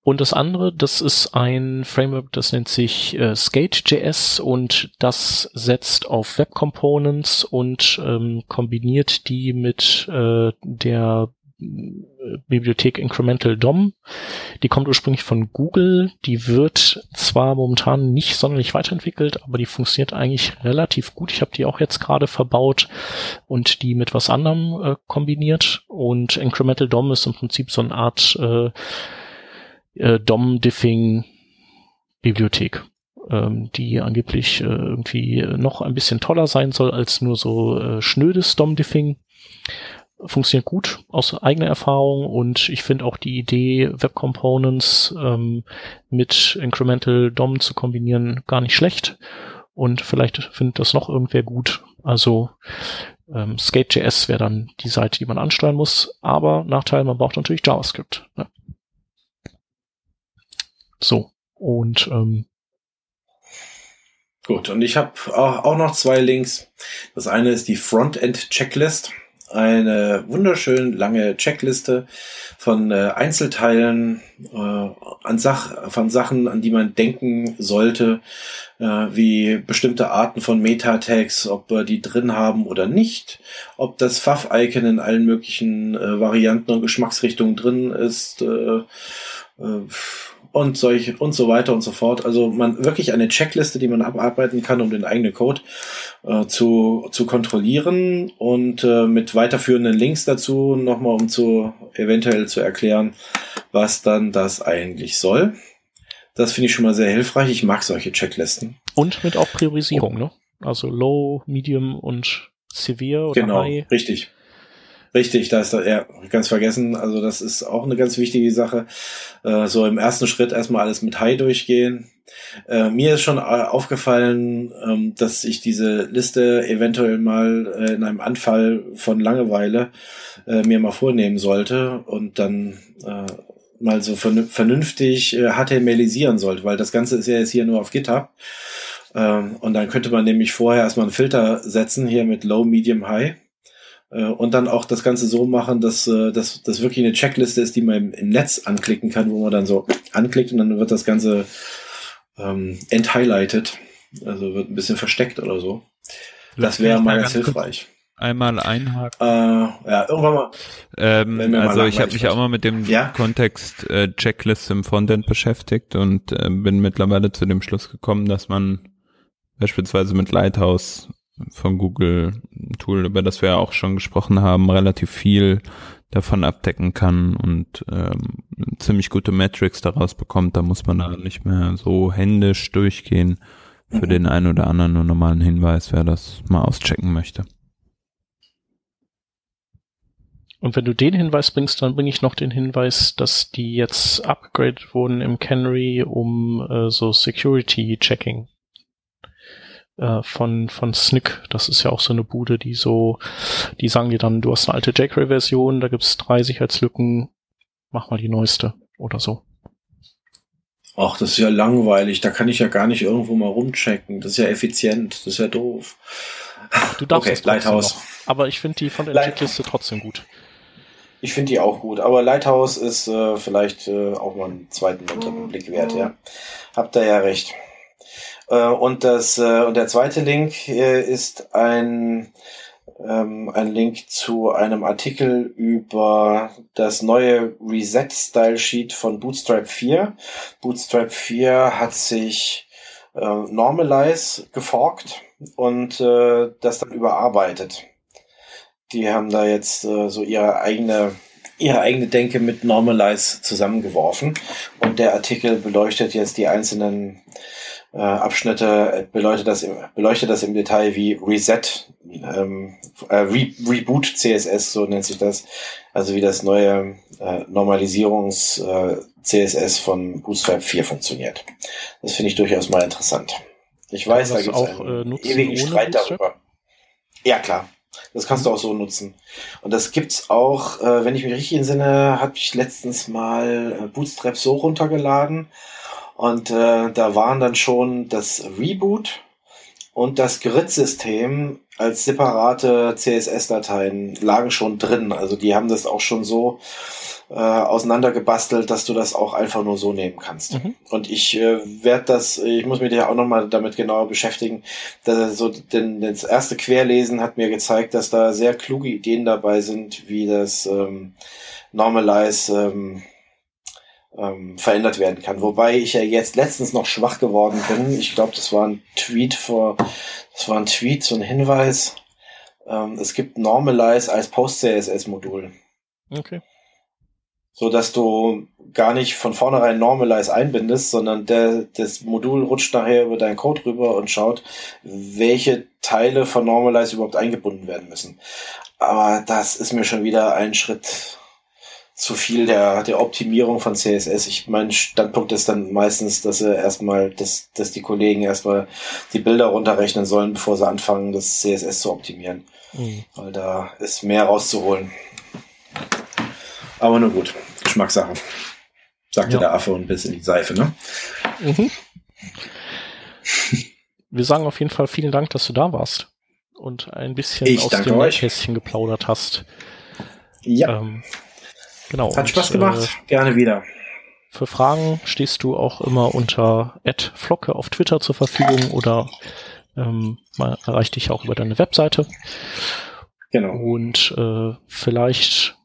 Und das andere, das ist ein Framework, das nennt sich äh, Skate.js und das setzt auf Web Components und ähm, kombiniert die mit äh, der äh, Bibliothek Incremental DOM. Die kommt ursprünglich von Google. Die wird zwar momentan nicht sonderlich weiterentwickelt, aber die funktioniert eigentlich relativ gut. Ich habe die auch jetzt gerade verbaut und die mit was anderem äh, kombiniert. Und Incremental DOM ist im Prinzip so eine Art äh, äh, DOM-Diffing-Bibliothek, ähm, die angeblich äh, irgendwie noch ein bisschen toller sein soll als nur so äh, schnödes DOM-Diffing. Funktioniert gut aus eigener Erfahrung und ich finde auch die Idee, Web Components ähm, mit Incremental DOM zu kombinieren gar nicht schlecht. Und vielleicht findet das noch irgendwer gut. Also ähm, Skate.js wäre dann die Seite, die man ansteuern muss. Aber Nachteil, man braucht natürlich JavaScript. Ne? So. Und ähm, Gut, und ich habe auch noch zwei Links. Das eine ist die Frontend-Checklist. Eine wunderschön lange Checkliste von äh, Einzelteilen äh, an Sach von Sachen, an die man denken sollte, äh, wie bestimmte Arten von Meta-Tags, ob wir die drin haben oder nicht, ob das Pfaff-Icon in allen möglichen äh, Varianten und Geschmacksrichtungen drin ist. Und solche und so weiter und so fort. Also man wirklich eine Checkliste, die man abarbeiten kann, um den eigenen Code äh, zu, zu kontrollieren und äh, mit weiterführenden Links dazu nochmal, um zu eventuell zu erklären, was dann das eigentlich soll. Das finde ich schon mal sehr hilfreich. Ich mag solche Checklisten. Und mit auch Priorisierung, ne? Also Low, Medium und Severe oder genau, High. Richtig. Richtig, da ist ja ganz vergessen. Also das ist auch eine ganz wichtige Sache. Äh, so im ersten Schritt erstmal alles mit High durchgehen. Äh, mir ist schon äh, aufgefallen, ähm, dass ich diese Liste eventuell mal äh, in einem Anfall von Langeweile äh, mir mal vornehmen sollte und dann äh, mal so vernünftig HTMLisieren sollte, weil das Ganze ist ja jetzt hier nur auf GitHub. Ähm, und dann könnte man nämlich vorher erstmal einen Filter setzen, hier mit Low, Medium, High äh, und dann auch das Ganze so machen, dass äh, das wirklich eine Checkliste ist, die man im, Netz anklicken kann, wo man dann so anklickt und dann wird das Ganze ähm, enthighlighted, also wird ein bisschen versteckt oder so. Das wäre mal ganz hilfreich. Einmal einhaken. Äh, ja, irgendwann mal. Ähm, also ich habe mich auch mal mit dem ja? Kontext äh, Checklist im Frontend beschäftigt und äh, bin mittlerweile zu dem Schluss gekommen, dass man beispielsweise mit Lighthouse von Google, ein Tool, über das wir ja auch schon gesprochen haben, relativ viel davon abdecken kann und ähm, ziemlich gute Metrics daraus bekommt. Da muss man da nicht mehr so händisch durchgehen. Für mhm. den einen oder anderen nur normalen Hinweis, wer das mal auschecken möchte. Und wenn du den Hinweis bringst, dann bringe ich noch den Hinweis, dass die jetzt upgraded wurden im Canary um äh, so Security Checking äh, von, von Snick. Das ist ja auch so eine Bude, die so, die sagen dir dann, du hast eine alte jQuery-Version, da gibt's drei Sicherheitslücken, mach mal die neueste oder so. Ach, das ist ja langweilig. Da kann ich ja gar nicht irgendwo mal rumchecken. Das ist ja effizient. Das ist ja doof. Du darfst okay, Lighthouse. Noch. Aber ich finde die von der Checkliste trotzdem gut. Ich finde die auch gut. Aber Lighthouse ist äh, vielleicht äh, auch mal einen zweiten und dritten Blick wert, ja. Habt ihr ja recht. Äh, und das äh, und der zweite Link äh, ist ein ähm, ein Link zu einem Artikel über das neue Reset Style Sheet von Bootstrap 4. Bootstrap 4 hat sich äh, Normalize geforkt und äh, das dann überarbeitet. die haben da jetzt äh, so ihre eigene ihre eigene Denke mit Normalize zusammengeworfen und der Artikel beleuchtet jetzt die einzelnen äh, Abschnitte, beleuchtet das, im, beleuchtet das im Detail wie Reset, ähm, äh, Re Reboot CSS, so nennt sich das, also wie das neue äh, Normalisierungs äh, CSS von Bootstrap 4 funktioniert. Das finde ich durchaus mal interessant. Ich weiß, da gibt es einen äh, ewigen Streit Bootstrap? darüber. Ja, klar. Das kannst du auch so nutzen. Und das gibt's auch, äh, wenn ich mich richtig entsinne, habe ich letztens mal äh, Bootstrap so runtergeladen. Und äh, da waren dann schon das Reboot und das Grid-System als separate CSS-Dateien lagen schon drin. Also die haben das auch schon so äh, auseinandergebastelt, dass du das auch einfach nur so nehmen kannst. Mhm. Und ich äh, werde das, ich muss mich ja auch nochmal damit genauer beschäftigen. Da, so, denn das erste Querlesen hat mir gezeigt, dass da sehr kluge Ideen dabei sind, wie das ähm, Normalize ähm, ähm, verändert werden kann. Wobei ich ja jetzt letztens noch schwach geworden bin. Ich glaube, das war ein Tweet vor, das war ein Tweet, so ein Hinweis. Ähm, es gibt Normalize als Post-CSS-Modul. Okay so dass du gar nicht von vornherein Normalize einbindest, sondern der, das Modul rutscht nachher über deinen Code rüber und schaut, welche Teile von Normalize überhaupt eingebunden werden müssen. Aber das ist mir schon wieder ein Schritt zu viel der, der Optimierung von CSS. Ich mein Standpunkt ist dann meistens, dass sie erstmal, dass, dass die Kollegen erstmal die Bilder runterrechnen sollen, bevor sie anfangen, das CSS zu optimieren. Mhm. Weil da ist mehr rauszuholen. Aber nur gut. Geschmackssache. Sagte ja. der Affe und bis in die Seife, ne? Mhm. Wir sagen auf jeden Fall vielen Dank, dass du da warst und ein bisschen ich aus dem Kästchen geplaudert hast. Ja. Ähm, genau. Hat und, Spaß gemacht. Äh, Gerne wieder. Für Fragen stehst du auch immer unter @flocke auf Twitter zur Verfügung oder ähm, man erreicht dich auch über deine Webseite. Genau. Und äh, vielleicht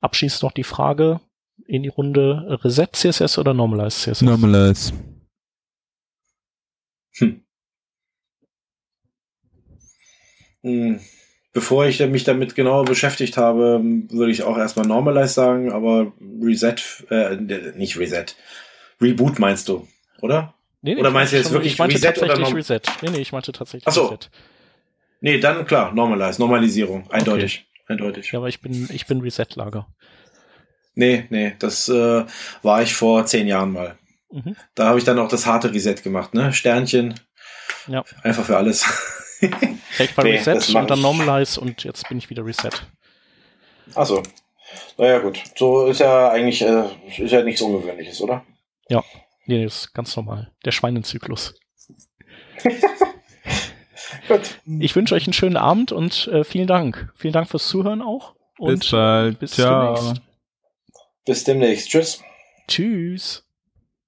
abschließend noch die Frage in die Runde Reset CSS oder Normalize CSS? Normalize. Hm. Hm. Bevor ich mich damit genauer beschäftigt habe, würde ich auch erstmal Normalize sagen, aber Reset, äh, nicht Reset. Reboot meinst du, oder? Nee, nee, oder meinst du jetzt wirklich ich meinte Reset tatsächlich oder Reset? Nee, nee, ich meinte tatsächlich Ach so. Reset. Nee, dann klar, Normalize, Normalisierung, eindeutig. Okay eindeutig. Ja, aber ich bin, ich bin Reset-Lager. Nee, nee, das äh, war ich vor zehn Jahren mal. Mhm. Da habe ich dann auch das harte Reset gemacht, ne? Sternchen. Ja. Einfach für alles. Take war nee, Reset und dann Normalize und jetzt bin ich wieder Reset. Achso. Naja, gut. So ist ja eigentlich, äh, ist ja nichts Ungewöhnliches, oder? Ja. Nee, das ist ganz normal. Der Schweinenzyklus. Gut. Ich wünsche euch einen schönen Abend und äh, vielen Dank. Vielen Dank fürs Zuhören auch. Und bis bald. Bis Ciao. demnächst. Bis demnächst. Tschüss. Tschüss.